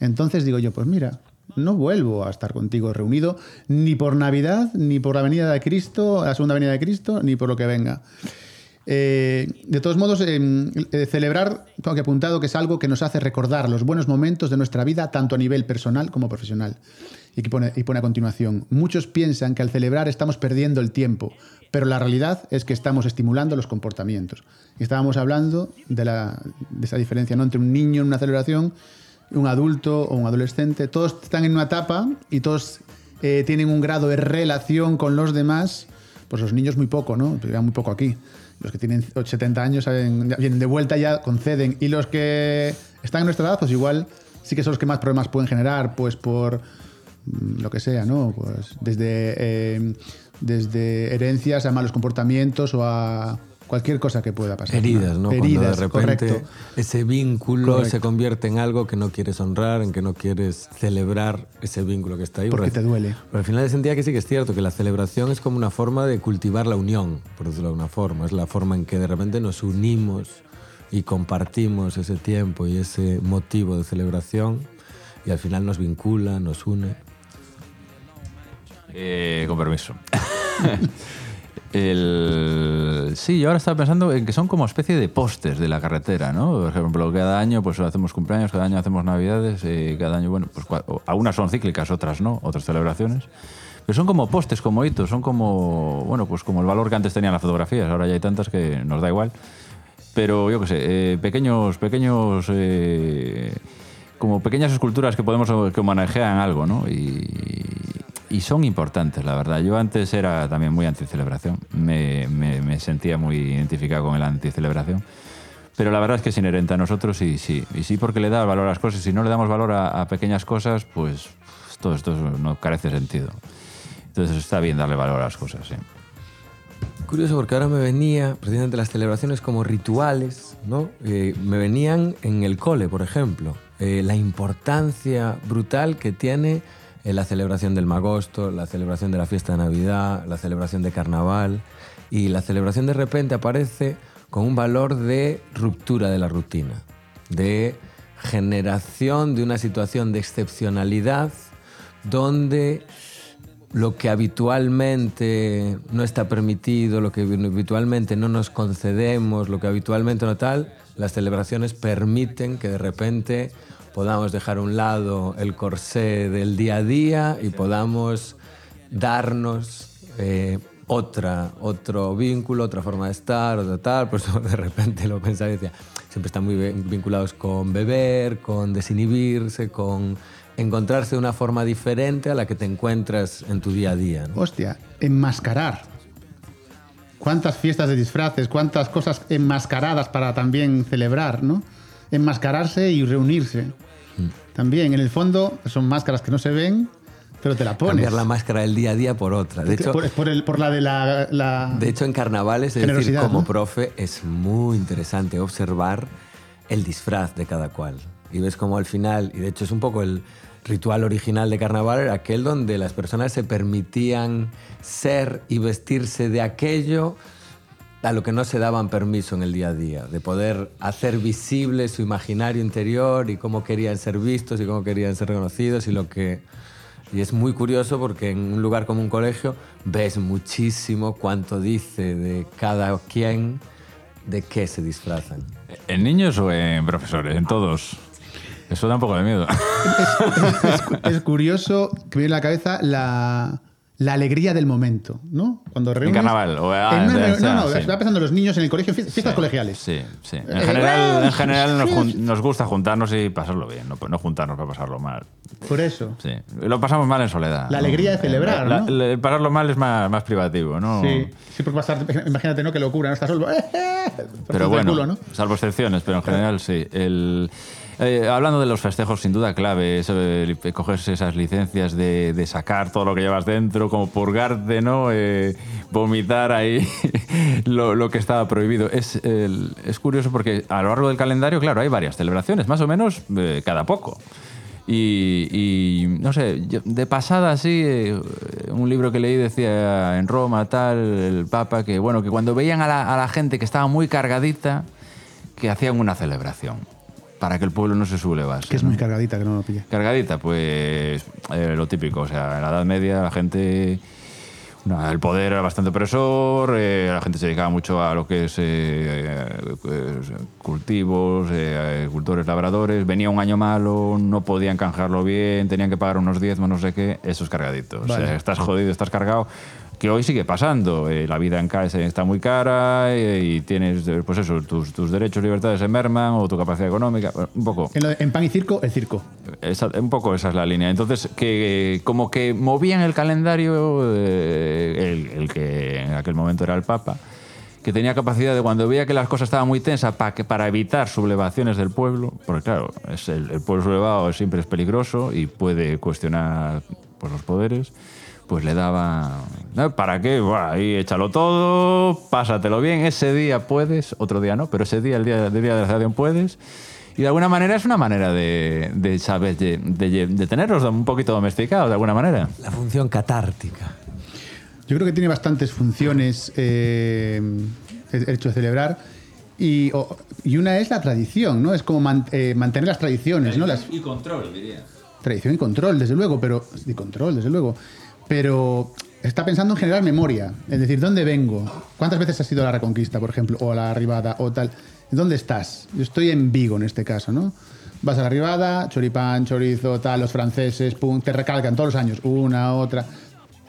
Entonces digo yo, pues mira, no vuelvo a estar contigo reunido ni por Navidad, ni por la venida de Cristo, la segunda venida de Cristo, ni por lo que venga. Eh, de todos modos, eh, eh, celebrar, tengo que apuntado que es algo que nos hace recordar los buenos momentos de nuestra vida, tanto a nivel personal como profesional. Y, que pone, y pone a continuación, muchos piensan que al celebrar estamos perdiendo el tiempo, pero la realidad es que estamos estimulando los comportamientos. Y estábamos hablando de, la, de esa diferencia ¿no? entre un niño en una celebración, un adulto o un adolescente. Todos están en una etapa y todos eh, tienen un grado de relación con los demás. Pues los niños muy poco, ¿no? Muy poco aquí. Los que tienen 70 años vienen de vuelta ya conceden. Y los que están en nuestra edad, pues igual sí que son los que más problemas pueden generar, pues por mm, lo que sea, ¿no? Pues desde, eh, desde herencias a malos comportamientos o a cualquier cosa que pueda pasar. Heridas, ¿no? Cuando Heridas, de repente correcto. ese vínculo Correcto. se convierte en algo que no quieres honrar, en que no quieres celebrar ese vínculo que está ahí. Porque te duele. Pero al final sentía que sí que es cierto, que la celebración es como una forma de cultivar la unión, por decirlo de alguna forma. Es la forma en que de repente nos unimos y compartimos ese tiempo y ese motivo de celebración y al final nos vincula, nos une. Eh, con permiso. El... Sí, yo ahora estaba pensando en que son como especie de postes de la carretera, ¿no? Por ejemplo, cada año pues hacemos cumpleaños, cada año hacemos navidades, eh, cada año, bueno, pues algunas son cíclicas, otras no, otras celebraciones. Pero son como postes, como hitos, son como, bueno, pues como el valor que antes tenían las fotografías, ahora ya hay tantas que nos da igual. Pero yo qué sé, eh, pequeños, pequeños, eh, como pequeñas esculturas que podemos, que homenajean algo, ¿no? Y, y son importantes, la verdad. Yo antes era también muy anticelebración, me, me, me sentía muy identificado con el anticelebración. Pero la verdad es que es inherente a nosotros y sí, y sí porque le da valor a las cosas. Si no le damos valor a, a pequeñas cosas, pues todo esto no carece sentido. Entonces está bien darle valor a las cosas, sí. Curioso porque ahora me venía, precisamente las celebraciones como rituales, ¿no? Eh, me venían en el cole, por ejemplo, eh, la importancia brutal que tiene la celebración del magosto, la celebración de la fiesta de Navidad, la celebración de carnaval, y la celebración de repente aparece con un valor de ruptura de la rutina, de generación de una situación de excepcionalidad donde lo que habitualmente no está permitido, lo que habitualmente no nos concedemos, lo que habitualmente no tal, las celebraciones permiten que de repente podamos dejar a un lado el corsé del día a día y podamos darnos eh, otra, otro vínculo, otra forma de estar, otra tal. Pues de repente lo pensaba y decía, siempre están muy vinculados con beber, con desinhibirse, con encontrarse de una forma diferente a la que te encuentras en tu día a día. ¿no? Hostia, enmascarar. Cuántas fiestas de disfraces, cuántas cosas enmascaradas para también celebrar, ¿no? Enmascararse y reunirse. Mm. También, en el fondo, son máscaras que no se ven, pero te la pones. Cambiar la máscara del día a día por otra. De hecho, por, por el- por la de la... la- De hecho, en carnavales, es decir, como ¿no? profe, es muy interesante observar el disfraz de cada cual. Y ves como al final, y de hecho es un poco el ritual original de carnaval, era aquel donde las personas se permitían ser y vestirse de aquello a lo que no se daban permiso en el día a día, de poder hacer visible su imaginario interior y cómo querían ser vistos y cómo querían ser reconocidos y lo que... Y es muy curioso porque en un lugar como un colegio ves muchísimo cuánto dice de cada quien de qué se disfrazan. ¿En niños o en profesores? En todos. Eso da un poco de miedo. es curioso que me viene a la cabeza la, la alegría del momento, ¿no? Cuando reúnes... carnaval, o- ah, En una de- reu- o sea, no, no, sí. estaba pensando en los niños en el colegio, fiestas, colegiales. Sí, sí. En Eh, general, eh, en general nos, sí. jun- nos gusta juntarnos y pasarlo bien, no, no juntarnos para pasarlo mal. Por eso. Sí. Lo pasamos mal en soledad. La alegría de celebrar, La- ¿no? la- pasarlo mal es más, más privativo, ¿no? Sí, sí, porque pasar, imagínate, ¿no? Qué locura, ¿no? Estás solo. ¡eh, eh! Pero bueno, culo, ¿no? salvo excepciones, pero en general sí. El, eh, hablando de los festejos, sin duda clave, eso de li- cogerse esas licencias de, sacar todo lo que llevas dentro, como purgarte, ¿no? Eh, vomitar ahí lo, que estaba prohibido. Es, el- es curioso porque a lo largo del calendario, claro, hay varias celebraciones, más o menos eh, cada poco. Y, no sé, de pasada así, eh, un libro que leí decía en Roma, tal, el Papa, que bueno, que cuando veían a la gente que estaba muy cargadita, que hacían una celebración para que el pueblo no se sublevase. Que es ¿no? muy cargadita, que no lo pilla. Cargadita, pues eh, lo típico, o sea, en la Edad Media la gente, no, el poder era bastante opresor, eh, la gente se dedicaba mucho a lo que es eh, pues, cultivos, eh, agricultores, labradores, venía un año malo, no podían canjearlo bien, tenían que pagar unos diezmos, no sé qué, eso es cargadito, o sea, estás jodido, estás cargado. Que hoy sigue pasando. eh, la vida en casa está muy cara eh, y tienes, pues eso, tus, tus derechos y libertades se merman o tu capacidad económica. bueno, Un poco. En, lo de- en pan y circo, el circo. Esa- un poco esa es la línea. Entonces, que como que movían el calendario, eh, el, el que en aquel momento era el Papa, que tenía capacidad de cuando veía que las cosas estaban muy tensas para, que, para evitar sublevaciones del pueblo, porque claro, es el, el pueblo sublevado siempre es peligroso y puede cuestionar pues, los poderes, pues le daba... "No, ¿Para qué? Buah, ahí échalo todo, pásatelo bien. Ese día puedes, otro día no, pero ese día, el día, el día de la puedes. Y de alguna manera es una manera de, de saber, de, de- de tenerlos un poquito domesticados, de alguna manera. La función catártica. Yo creo que tiene bastantes funciones eh, el hecho de celebrar. Y, o- y una es la tradición, ¿no? Es como man- eh, mantener las tradiciones, ¿no? Las, Y control, diría. Tradición y control, desde luego, pero. Y control, desde luego. Pero está pensando en generar memoria. Es decir, ¿dónde vengo? ¿Cuántas veces has ido a la Reconquista, por ejemplo? O la Arribada, o tal. ¿Dónde estás? Yo estoy en Vigo en este caso, ¿no? Vas a la Arribada, choripán, chorizo, tal, los franceses, pum, te recalcan todos los años, una, otra.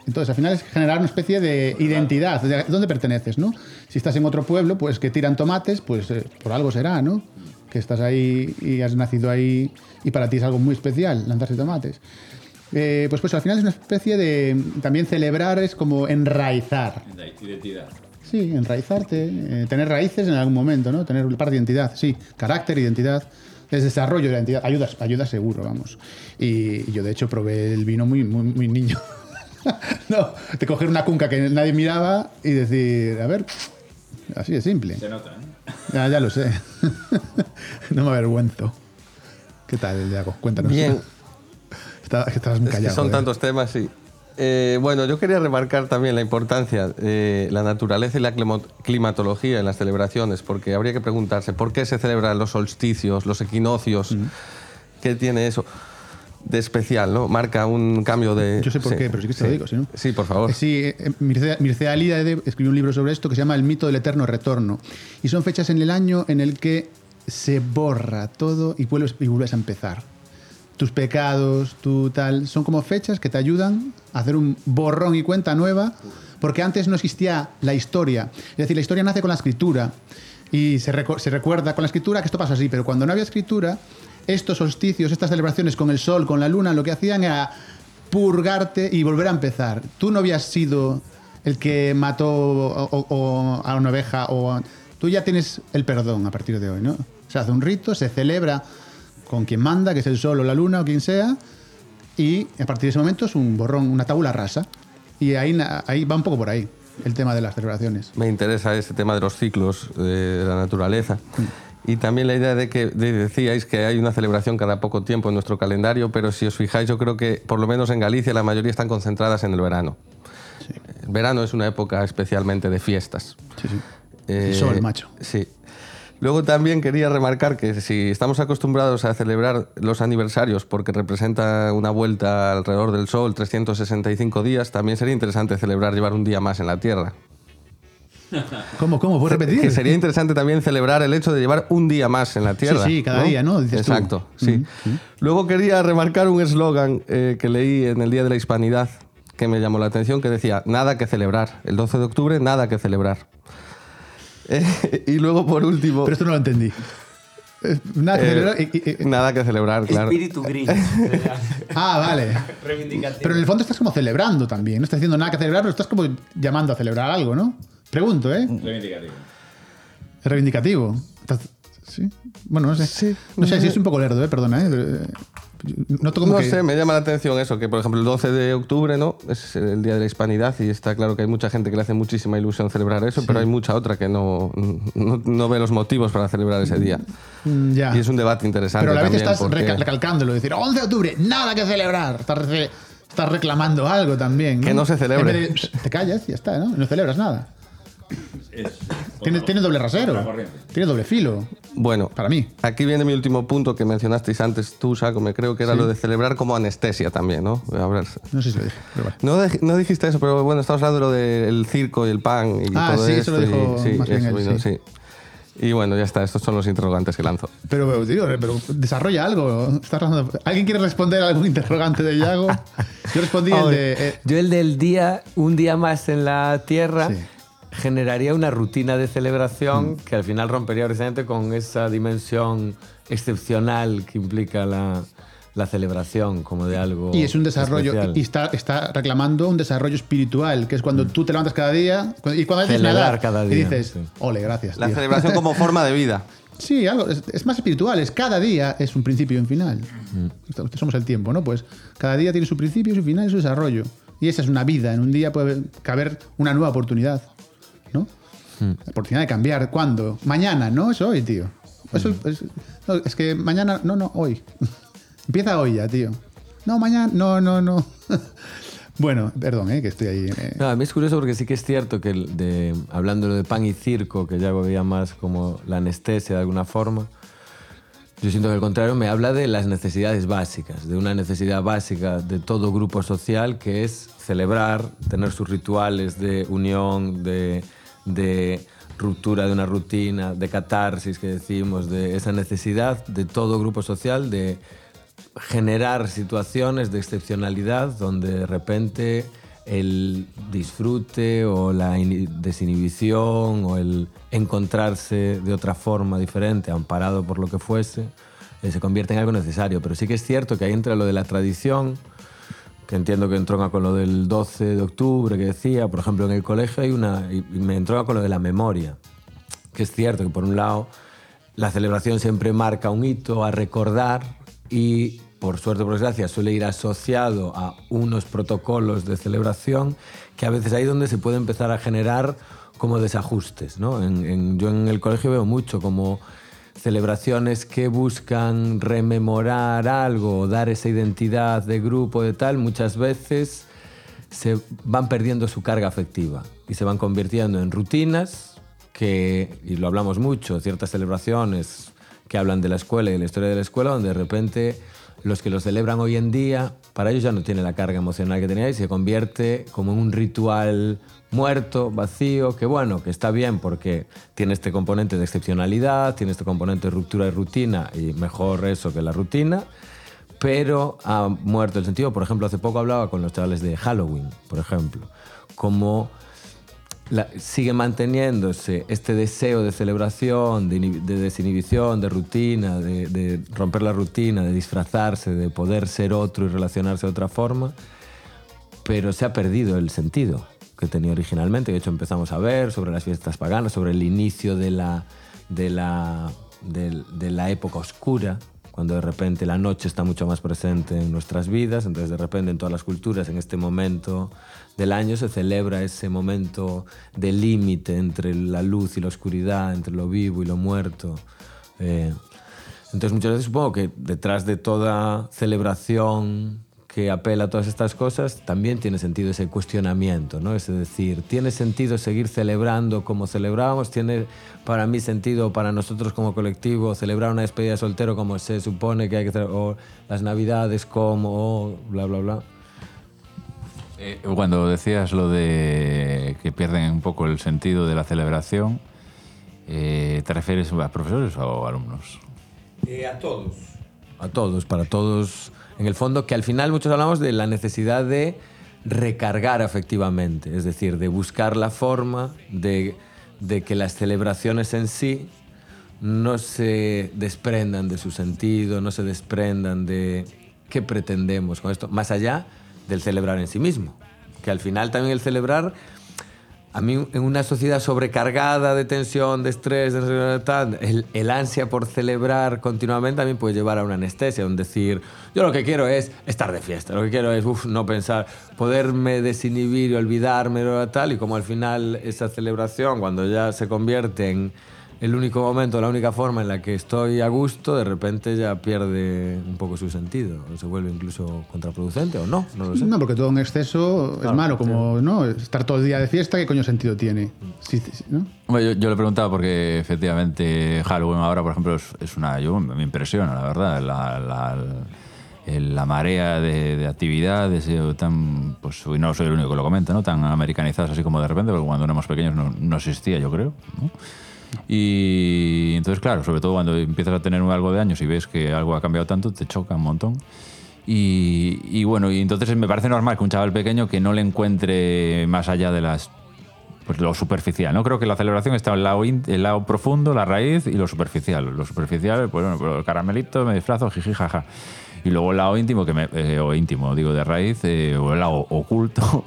Entonces, al final es generar una especie de identidad, de dónde perteneces, ¿no? Si estás en otro pueblo, pues que tiran tomates, pues eh, por algo será, ¿no? Que estás ahí y has nacido ahí y para ti es algo muy especial lanzarse tomates. Eh, pues, pues al final es una especie de. También celebrar es como enraizar. Identidad. Sí, enraizarte, eh, tener raíces en algún momento, ¿no? Tener parte de identidad, sí. Carácter, identidad. Es desarrollo de la identidad. Ayuda, ayuda seguro, vamos. Y yo, de hecho, probé el vino muy, muy, muy niño. no, de coger una cunca que nadie miraba y decir, a ver, así de simple. Se nota, ¿eh? Ya, ya lo sé. no me avergüenzo. ¿Qué tal, Diago? Cuéntanos. Bien. Estabas muy Es que callado. son joder. tantos temas, sí. Eh, bueno, yo quería remarcar también la importancia de la naturaleza y la climatología en las celebraciones, porque habría que preguntarse por qué se celebran los solsticios, los equinoccios, qué tiene eso de especial, ¿no? Marca un cambio de... Yo sé por sí, qué, pero sí que te lo digo, si no. Sí, por favor. Eh, Sí, eh, Mircea, Mircea Eliade escribió un libro sobre esto que se llama El mito del eterno retorno. Y son fechas en el año en el que se borra todo y vuelves, y vuelves a empezar. Tus pecados, tu tal, son como fechas que te ayudan a hacer un borrón y cuenta nueva, porque antes no existía la historia. Es decir, la historia nace con la escritura y se, recuerda con la escritura que esto pasa así, pero cuando no había escritura, estos solsticios, estas celebraciones con el sol, con la luna, lo que hacían era purgarte y volver a empezar. Tú no habías sido el que mató a una oveja o tú ya tienes el perdón a partir de hoy, ¿no? Se hace un rito, se celebra con quien manda, que es el sol o la luna o quien sea, y a partir de ese momento es un borrón, una tabula rasa. Y ahí, ahí va un poco por ahí el tema de las celebraciones. Me interesa este tema de los ciclos de la naturaleza. Y también la idea de que de- decíais que hay una celebración cada poco tiempo en nuestro calendario, pero si os fijáis, yo creo que por lo menos en Galicia la mayoría están concentradas en el verano. El verano es una época especialmente de fiestas. Sí, sí. Eh, sol, macho. Sí. Luego también quería remarcar que si estamos acostumbrados a celebrar los aniversarios porque representa una vuelta alrededor del Sol, 365 días, también sería interesante celebrar llevar un día más en la Tierra. ¿Cómo, cómo? ¿Puedes repetir? Que sería interesante también celebrar el hecho de llevar un día más en la Tierra. sí, cada día, ¿no? Dices tú. Exacto, sí. Luego quería remarcar un eslogan eh, que leí en el Día de la Hispanidad que me llamó la atención, que decía, nada que celebrar. El 12 de octubre, nada que celebrar. Eh, y luego, por último... Pero esto no lo entendí. Nada que eh, celebrar y- y- y- nada que celebrar, claro. Espíritu gris. Ah, vale. Reivindicativo. Pero en el fondo estás como celebrando también. No estás diciendo nada que celebrar, pero estás como llamando a celebrar algo, ¿no? Pregunto, ¿eh? Es reivindicativo. Estás- ¿Sí? Bueno, no sé. Sí, no sé, si es un poco lerdo, ¿eh? Perdona, ¿eh? Pero, Noto como No que... sé, me llama la atención eso, que por ejemplo el 12 de octubre ¿no? es el Día de la Hispanidad y está claro que hay mucha gente que le hace muchísima ilusión celebrar eso, pero hay mucha otra que no, no, no ve los motivos para celebrar ese día. Mm, Ya. Y es un debate interesante Pero a la vez estás porque- reca- recalcándolo, decir, 11 de octubre, nada que celebrar. Estás, reclamando algo también. Que no se celebre. En vez de, "Pss, te callas y ya está, ¿no? No celebras nada. Tiene, tiene doble rasero. Tiene doble filo. Bueno, Para mí. aquí viene mi último punto que mencionasteis antes tú, Saco, me creo que era lo de celebrar como anestesia también, ¿no? A ver, No sé si lo dije, pero vale. No, dijiste eso, pero bueno, estamos hablando de lo del circo y el pan y Ah, todo sí, eso lo dijo y, sí, más bien eso él, vino, sí. sí. Y bueno, ya está, estos son los interrogantes que lanzo. Pero, tío, pero desarrolla algo. ¿Alguien quiere responder a algún interrogante de Yago? Yo respondí el de... eh, Yo el del día, un día más en la Tierra, Sí. Generaría una rutina de celebración que al final rompería precisamente con esa dimensión excepcional que implica la, la celebración como de algo Y es un desarrollo, especial. y está, está reclamando un desarrollo espiritual, que es cuando tú te levantas cada día y cuando haces Celebrar nada cada y día, dices, sí. ole, gracias. La tío". celebración como forma de vida. Sí, algo, es, es más espiritual, es cada día es un principio y un final. Mm. Somos el tiempo, ¿no? Pues cada día tiene su principio, su final y su desarrollo. Y esa es una vida. En un día puede caber una nueva oportunidad. La oportunidad de cambiar. ¿Cuándo? Mañana, ¿no? Es hoy, tío. Es, hoy- es- no, es que mañana, no, no, hoy. Empieza hoy ya, tío. No, mañana, no, no, no. bueno, perdón, ¿eh? que estoy ahí. eh. No, a mí es curioso porque sí que es cierto que de, hablando de pan y circo, que ya veía más como la anestesia de alguna forma, yo siento que al contrario me habla de las necesidades básicas, de una necesidad básica de todo grupo social que es celebrar, tener sus rituales de unión, de, de ruptura de una rutina, de catarsis que decimos, de esa necesidad de todo grupo social de generar situaciones de excepcionalidad donde de repente el disfrute o la desinhibición o el encontrarse de otra forma diferente, amparado por lo que fuese, eh, se convierte en algo necesario. Pero sí que es cierto que ahí entra lo de la tradición, que entiendo que entronca con lo del 12 de octubre que decía, por ejemplo, en el colegio hay una, y me entronca con lo de la memoria, que es cierto que por un lado la celebración siempre marca un hito a recordar y por suerte o por desgracia suele ir asociado a unos protocolos de celebración que a veces ahí donde se puede empezar a generar como desajustes. ¿no? En- en- yo en el colegio veo mucho como celebraciones que buscan rememorar algo, dar esa identidad de grupo, de tal, muchas veces se van perdiendo su carga afectiva y se van convirtiendo en rutinas que, y lo hablamos mucho, ciertas celebraciones que hablan de la escuela y de la historia de la escuela, donde de repente los que lo celebran hoy en día, para ellos ya no tiene la carga emocional que tenía y se convierte como en un ritual muerto, vacío, que bueno, que está bien porque tiene este componente de excepcionalidad, tiene este componente de ruptura de rutina y mejor eso que la rutina, pero ha muerto el sentido. Por ejemplo, hace poco hablaba con los chavales de Halloween, por ejemplo, como la- sigue manteniéndose este deseo de celebración, de, inhi- de desinhibición, de rutina, de, romper la rutina, de disfrazarse, de poder ser otro y relacionarse de otra forma, pero se ha perdido el sentido que tenía originalmente. De hecho, empezamos a ver sobre las fiestas paganas, sobre el inicio de la, de la, de la época oscura, cuando de repente la noche está mucho más presente en nuestras vidas, entonces de repente en todas las culturas, en este momento del año, se celebra ese momento de límite entre la luz y la oscuridad, entre lo vivo y lo muerto. Eh, entonces muchas veces supongo que detrás de toda celebración que apela a todas estas cosas, también tiene sentido ese cuestionamiento, ¿no? Es decir, ¿tiene sentido seguir celebrando como celebrábamos? ¿Tiene para mí sentido, para nosotros como colectivo, celebrar una despedida de soltero como se supone que hay que hacer, o las navidades como, o bla, bla, bla? Eh, cuando decías lo de que pierden un poco el sentido de la celebración, eh, ¿te refieres a profesores o alumnos? a todos. A todos, para todos. En el fondo, que al final muchos hablamos de la necesidad de recargar afectivamente, es decir, de buscar la forma de, de que las celebraciones en sí no se desprendan de su sentido, no se desprendan de qué pretendemos con esto, más allá del celebrar en sí mismo. Que al final también el celebrar a mí, en una sociedad sobrecargada de tensión, de estrés, de tal, el, el ansia por celebrar continuamente también puede llevar a una anestesia, un decir, yo lo que quiero es estar de fiesta, lo que quiero es no pensar, poderme desinhibir y olvidarme, tal, y como al final esa celebración, cuando ya se convierte en el único momento, la única forma en la que estoy a gusto, de repente ya pierde un poco su sentido, o se vuelve incluso contraproducente, o no, no lo sé. No, porque todo en exceso es malo, como ¿no? estar todo el día de fiesta, ¿qué coño sentido tiene? Sí, sí, ¿no? Bueno, yo, yo le preguntaba porque efectivamente Halloween ahora, por ejemplo, es, es una... Yo, me impresiona, la verdad, la, la, marea de, de actividades eh, tan... Pues y no soy el único que lo comenta, ¿no? Tan americanizadas así como de repente, porque cuando éramos pequeños no, no existía, yo creo, ¿no? Y entonces, claro, sobre todo cuando empiezas a tener algo de años y ves que algo ha cambiado tanto, te choca un montón. Y, y bueno, y entonces me parece normal que un chaval pequeño que no le encuentre más allá de las pues lo superficial, ¿no? Creo que la celebración está en el lado, el lado profundo, la raíz y lo superficial. Lo superficial, pues bueno, pues el caramelito, me disfrazo, jiji, jaja. Y luego el lado íntimo, que me, eh, o íntimo, digo, de raíz, eh, o el lado oculto,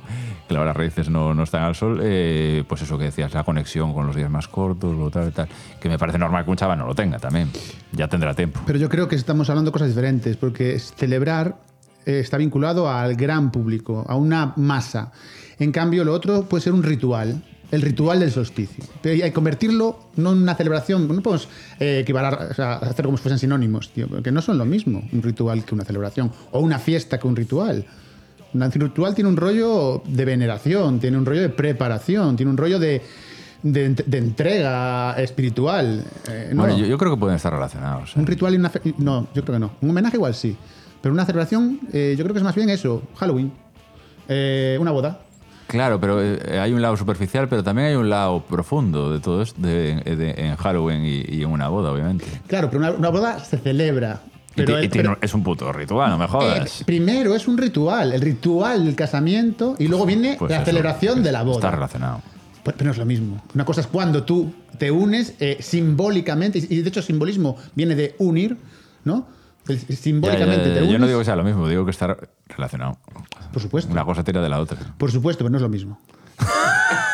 que las raíces no, no están al sol, eh, pues eso que decías, la conexión con los días más cortos, lo tal, tal, que me parece normal que un chaval no lo tenga también. Ya tendrá tiempo. Pero yo creo que estamos hablando de cosas diferentes, porque celebrar eh, está vinculado al gran público, a una masa. En cambio, lo otro puede ser un ritual, el ritual del solsticio. Pero hay convertirlo no en una celebración, no podemos eh, o sea, hacer como si fuesen sinónimos, tío, porque no son lo mismo un ritual que una celebración, o una fiesta que un ritual. Un ritual tiene un rollo de veneración, tiene un rollo de preparación, tiene un rollo de, de, de entrega espiritual. Eh, no. Bueno, yo, yo creo que pueden estar relacionados. ¿eh? Un ritual y una... fe- No, yo creo que no. Un homenaje igual sí. Pero una celebración, eh, yo creo que es más bien eso. Halloween. Eh, una boda. Claro, pero eh, hay un lado superficial, pero también hay un lado profundo de todo esto de- de- en Halloween y, y en una boda, obviamente. Clapero, pero una, una boda se celebra. Pero, y pero- es un puto ritual, no me eh, jodas. primero es un ritual. El ritual del casamiento y luego viene Pues la eso, celebración de la boda. Está relacionado. Pues- Pero no es lo mismo. Una cosa es cuando tú te unes eh, simbólicamente, y de hecho simbolismo viene de unir, ¿no? Ya, Simbólicamente ya, ya. te unes. Yo no digo que sea lo mismo, digo que está relacionado. Por supuesto. Una cosa tira de la otra. Por supuesto, pero no es lo mismo.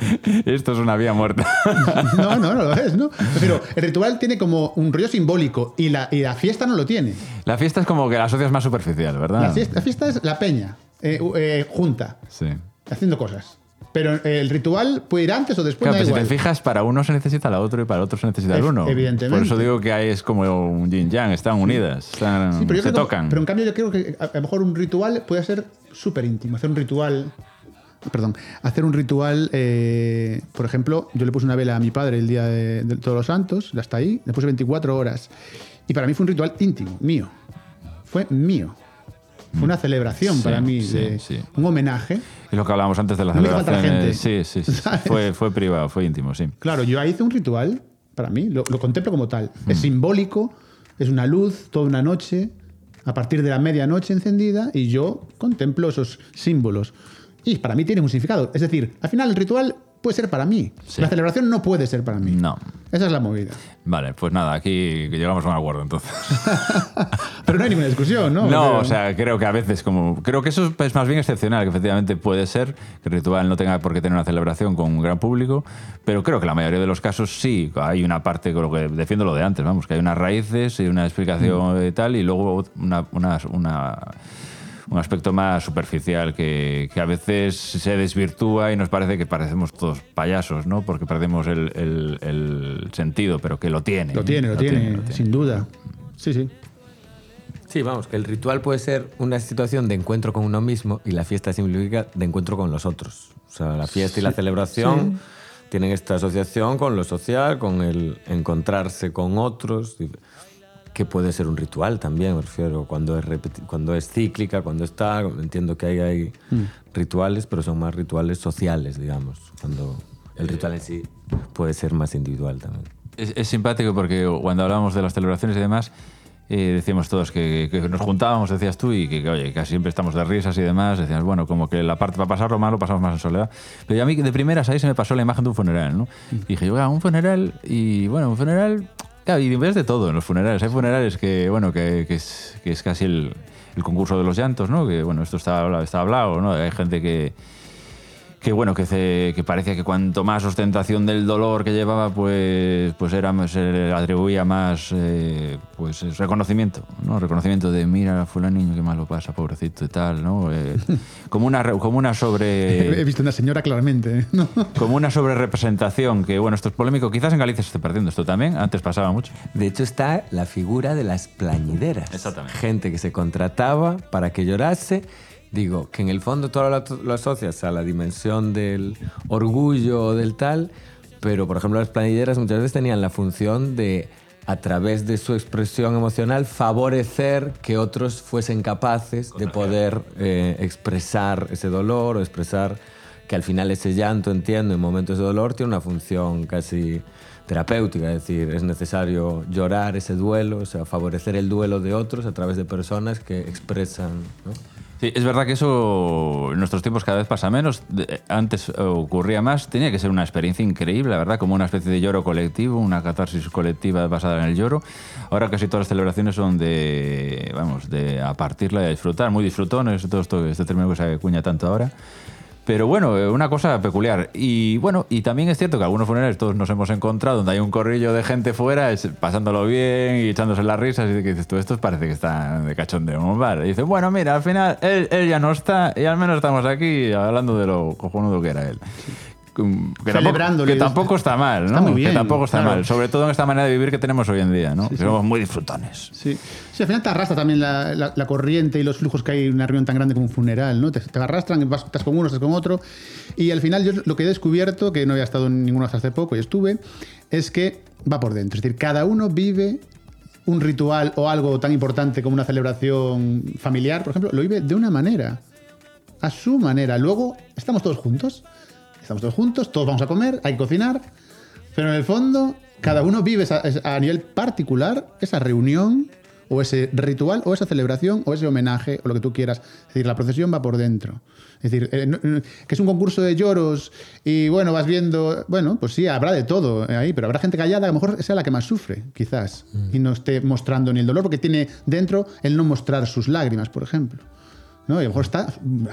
Esto es una vía muerta. No, no, no lo es, ¿no? Pero el ritual tiene como un rollo simbólico y la, y la fiesta no lo tiene. La fiesta es como que la asocias más superficial, ¿verdad? La fiesta, la fiesta es la peña, eh, eh, junta, Sí. haciendo cosas. Pero el ritual puede ir antes o después, Claro, da pero si te fijas, para uno se necesita la otro y para otro se necesita el uno. evidentemente. Por eso digo que ahí es como un yin yang, están unidas, están- Sí, pero se tocan. pero en cambio yo creo que a, a lo mejor un ritual puede ser súper íntimo. Hacer un ritual... Perdón, hacer un ritual, eh, por ejemplo, yo le puse una vela a mi padre el día de, de Todos los Santos, hasta ahí, le puse 24 horas. Y para mí fue un ritual íntimo, mío. Fue mío. Fue una celebración Sí, para mí, sí, de- sí. un homenaje. Es lo que hablábamos antes de No la celebraciones. gente. Sí. Fue, fue privado, fue íntimo, sí. Claro, yo ahí hice un ritual, para mí, lo, lo contemplo como tal. Mm. Es simbólico, es una luz, toda una noche, a partir de la medianoche encendida, y yo contemplo esos símbolos. Y para mí tiene un significado. Es decir, al final el ritual puede ser para mí. Sí. La celebración no puede ser para mí. No. Esa es la movida. Vale, pues nada, aquí llegamos a un acuerdo entonces. Pero no hay ninguna discusión, ¿no? No, o sea, creo que a veces como... Creo que eso es más bien excepcional, que efectivamente puede ser que el ritual no tenga por qué tener una celebración con un gran público, pero creo que la mayoría de los casos sí, hay una parte, con lo que defiendo lo de antes, vamos, que hay unas raíces y una explicación y tal, y luego una, una- una- un aspecto más superficial que, que a veces se desvirtúa y nos parece que parecemos todos payasos, ¿no? Porque perdemos el, el- el sentido, pero que lo tiene. Lo tiene, lo, tiene, lo tiene. sin duda. Sí, sí. Sí, vamos, que el ritual puede ser una situación de encuentro con uno mismo y la fiesta significa de encuentro con los otros. O sea, la fiesta y la celebración tienen esta asociación con lo social, con el encontrarse con otros, que puede ser un ritual también, me refiero, cuando es, cuando es cíclica, cuando está, entiendo que hay, hay rituales, pero son más rituales sociales, digamos, cuando el ritual en sí puede ser más individual también. Es, es simpático porque cuando hablábamos de las celebraciones y demás, eh, decíamos todos que, que nos juntábamos, decías tú, y que, que, oye, casi siempre estamos de risas y demás. Decíamos, bueno, como que la parte para pasar lo malo pasamos más en soledad. Pero a mí de primeras ahí se me pasó la imagen de un funeral, ¿no? Y dije, bueno, un funeral, y bueno, un funeral. Claro, y ves de todo en los funerales. Hay funerales que, bueno, que, es, que es casi el, el concurso de los llantos, ¿no? Que, bueno, esto está, está hablado, ¿no? Hay gente que que bueno, que, se- que parecía que cuanto más ostentación del dolor que llevaba, pues, pues era, se le atribuía más eh, pues, es reconocimiento, ¿no? Reconocimiento de, mira, fulaniño, qué mal lo pasa, pobrecito y tal, ¿no? Eh, como, una, como una He sobre... visto una señora claramente. ¿eh? ¿no? Como una sobrerepresentación, que bueno, esto es polémico, quizás en Galicia se esté perdiendo esto también, antes pasaba mucho. De hecho, está la figura de las plañideras. Exactamente. Gente que se contrataba para que llorase. Digo, que en el fondo todo lo, lo asocias a la dimensión del orgullo o del tal, pero por ejemplo las planilleras muchas veces tenían la función de, a través de su expresión emocional, favorecer que otros fuesen capaces de poder eh, expresar ese dolor o expresar que al final ese llanto, entiendo, en momentos de dolor tiene una función casi terapéutica, es decir, es necesario llorar ese duelo, o sea, favorecer el duelo de otros a través de personas que expresan. ¿no? Sí, es verdad que eso en nuestros tiempos cada vez pasa menos. Antes eh, ocurría más. Tenía que ser una experiencia increíble, la verdad, como una especie de lloro colectivo, una catarsis colectiva basada en el lloro. Ahora casi todas las celebraciones son de, vamos, de a partirla y a disfrutar, muy disfrutones, todo esto, este término que se acuña tanto ahora. Pero bueno, eh, una cosa peculiar. Y bueno, y también es cierto que algunos funerales todos nos hemos encontrado donde hay un corrillo de gente fuera pasándolo bien y echándose las risas y que dices, tú, estos parece que están de cachondeo en un bar. Y dices, bueno, mira, al final él, él ya no está y al menos estamos aquí hablando de lo cojonudo que era él. Que tampoco, que tampoco está mal, ¿no? Está muy bien, que tampoco está claro. mal. Sobre todo en esta manera de vivir que tenemos hoy en día, ¿no? que somos muy disfrutones. Sí. Sí, al final te arrastra también la, la- la corriente y los flujos que hay en una reunión tan grande como un funeral, ¿no? Te, te arrastran, vas, estás con uno, estás con otro. Y al final yo lo que he descubierto, que no había estado en ninguno hasta hace poco y estuve, es que va por dentro. Es decir, cada uno vive un ritual o algo tan importante como una celebración familiar, por ejemplo, lo vive de una manera, a su manera. Luego estamos todos juntos, estamos todos juntos, todos vamos a comer, hay que cocinar, pero en el fondo cada uno vive esa- a nivel particular esa reunión o ese ritual o esa celebración o ese homenaje o lo que tú quieras. Es decir, la procesión va por dentro. Es decir, eh, no- no- que es un concurso de lloros y bueno, vas viendo, bueno, pues sí, habrá de todo ahí, pero habrá gente callada, a lo mejor sea la que más sufre, quizás, y no esté mostrando ni el dolor porque tiene dentro el no mostrar sus lágrimas, por ejemplo. ¿No? Y a lo está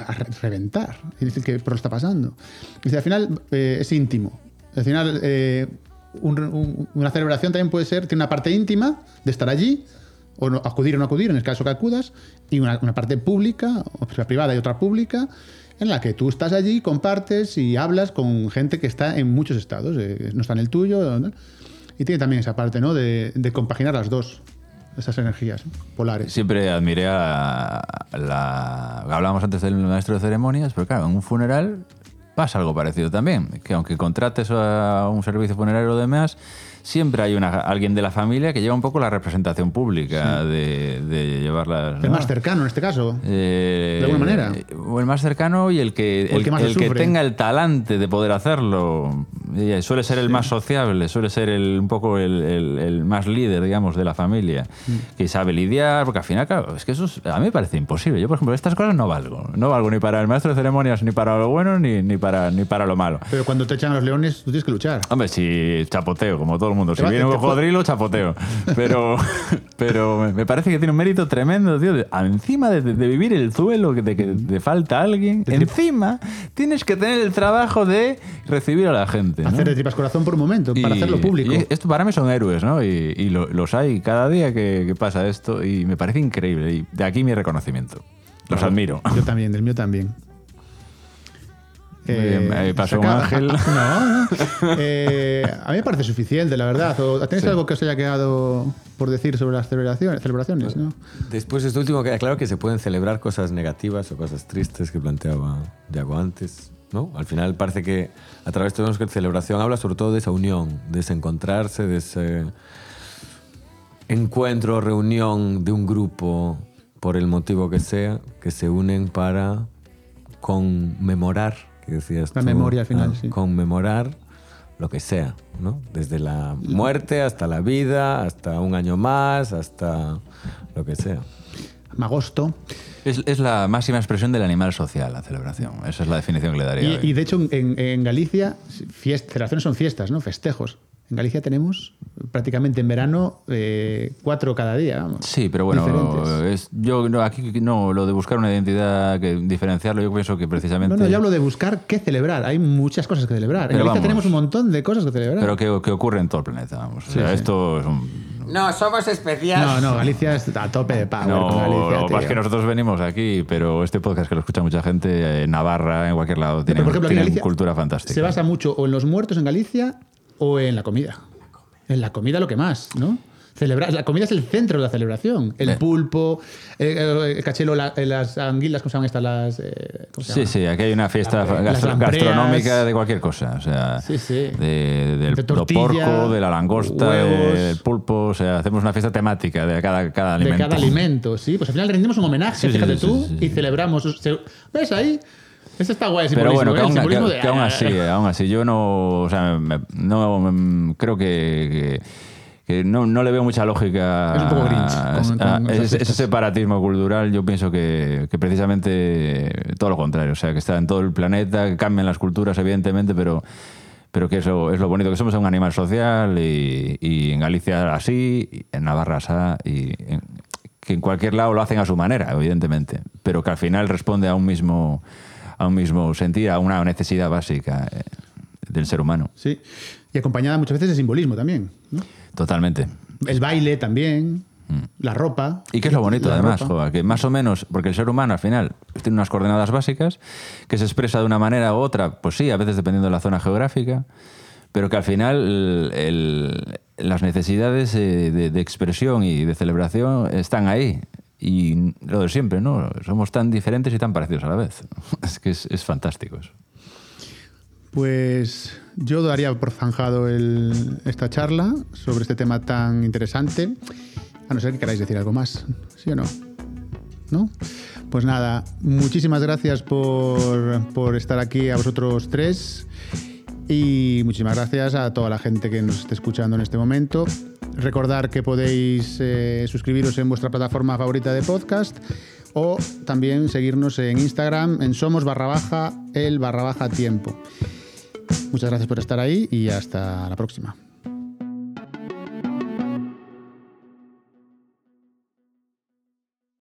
a re- reventar. Y que pero lo está pasando. Y dice, al final eh, es íntimo. Al final, eh, un- un- una celebración también puede ser, tiene una parte íntima de estar allí, o acudir o no acudir, en el caso que acudas, y una, parte pública, o privada y otra pública, en la que tú estás allí, compartes y hablas con gente que está en muchos estados, eh, no está en el tuyo. Y tiene también esa parte ¿no? de compaginar las dos, esas energías polares. Siempre admiré a la... Hablábamos antes del maestro de ceremonias, pero claro, en un funeral pasa algo parecido también. Que aunque contrates a un servicio funerario o demás, siempre hay una, alguien de la familia que lleva un poco la representación pública de, de llevarlas... El ¿no? más cercano en este caso. Eh, De alguna manera. O el más cercano y el que, O el que más el que tenga el talante de poder hacerlo. Y suele ser el más sociable, suele ser el, un poco el, el- el más líder, digamos, de la familia. Mm. Que sabe lidiar, porque al final, claro, es que eso es- a mí me parece imposible. Yo, por ejemplo, estas cosas no valgo. No valgo ni para el maestro de ceremonias, ni para lo bueno, ni, ni, para, ni para lo malo. Pero cuando te echan los leones, tú tienes que luchar. Hombre, si chapoteo, como todo el mundo. Si viene un cocodrilo, chapoteo. Pero, pero me- parece que tiene un mérito tremendo, tío. de- encima de, de vivir el duelo, que- de que te falta alguien, encima tienes que tener el trabajo de recibir a la gente. ¿No? Hacer de tripas corazón por un momento, para hacerlo público. y esto para mí son héroes, ¿no? Y, y lo- los hay cada día que, que pasa esto y me parece increíble. Y de aquí mi reconocimiento. Los admiro. Yo también, del mío también. Muy bien, ahí pasó un ángel. No, no. Eh, a mí me parece suficiente, la verdad. ¿O ¿Tenéis Sí. algo que os haya quedado por decir sobre las celebraciones? celebraciones ¿no? Después de esto último queda claro que se pueden celebrar cosas negativas o cosas tristes que planteaba Yago antes. ¿No? Al final parece que a través de la celebración habla sobre todo de esa unión, de ese encontrarse, de ese encuentro, reunión de un grupo, por el motivo que sea, que se unen para conmemorar, que decías La tú, memoria al final, ah, sí. conmemorar lo que sea, ¿no? Desde la muerte hasta la vida, hasta un año más, hasta lo que sea. Magosto. Es, es la máxima expresión del animal social, la celebración. Esa es la definición que le daría. Y, de hecho, en, en Galicia, fiest- celebraciones son fiestas, ¿no? Festejos. En Galicia tenemos prácticamente en verano eh, cuatro cada día. vamos. Sí, pero bueno, es, yo no, aquí no, lo de buscar una identidad, que diferenciarlo, yo pienso que precisamente... No, no, yo hablo de buscar qué celebrar. Hay muchas cosas que celebrar. Pero en Galicia vamos. tenemos un montón de cosas que celebrar. Pero que, que ocurre en todo el planeta, vamos. O sea, sí. esto es un... No, somos especiales. No, no, Galicia es a tope de power. No, con Galicia, lo que pasa es que nosotros venimos aquí, pero este podcast que lo escucha mucha gente, en Navarra, en cualquier lado, tienen Galicia cultura fantástica. Se basa mucho o en los muertos en Galicia o en la comida. En la comida lo que más, ¿no? Celebrar, la comida es el centro de la celebración. El Eh. pulpo, eh, el cachelo, la- las anguilas, ¿cómo se llaman estas? Las, eh, ¿cómo se Sí, sí, aquí hay una fiesta gastro- gastronómica de cualquier cosa. O sea, Sí, sí. de- del De tortilla, porco, de la langosta, huevos. del pulpo. O sea, hacemos una fiesta temática de cada, cada De alimento. cada alimento, sí. Pues al final rendimos un homenaje, Sí, fíjate tú, y celebramos. ¿Ves ahí? Ese está guay, el Pero bueno, que ¿eh? El aún, que- de- que aún así, aún así, yo no, o sea, me- no mm, creo que, que- que no, no le veo mucha lógica Es un poco Grinch a- con- a- con esas ese, separatismo cultural. Yo pienso que, que precisamente todo lo contrario, o sea, que está en todo el planeta, que cambian las culturas, evidentemente, pero pero que eso es lo bonito, que somos un animal social y, y en Galicia así, y en Navarra así, y en- que en cualquier lado lo hacen a su manera, evidentemente, pero que al final responde a un mismo a un mismo sentir, a una necesidad básica eh, del ser humano. Sí. Y acompañada muchas veces de simbolismo también. ¿no? Totalmente. El baile también, la ropa. Y que es lo bonito, además. Joa, que más o menos, porque el ser humano al final tiene unas coordenadas básicas que se expresa de una manera u otra, pues sí, a veces dependiendo de la zona geográfica, pero que al final el- el- las necesidades eh, de, de expresión y de celebración están ahí. Y lo de siempre, ¿no? Somos tan diferentes y tan parecidos a la vez. Es que es, es fantástico eso. Pues yo daría por zanjado esta charla sobre este tema tan interesante, a no ser que queráis decir algo más, ¿sí o no? ¿No? Pues nada, muchísimas gracias por, por estar aquí a vosotros tres y muchísimas gracias a toda la gente que nos esté escuchando en este momento. Recordar que podéis eh, suscribiros en vuestra plataforma favorita de podcast o también seguirnos en Instagram en somos barra el barra tiempo. Muchas gracias por estar ahí y hasta la próxima.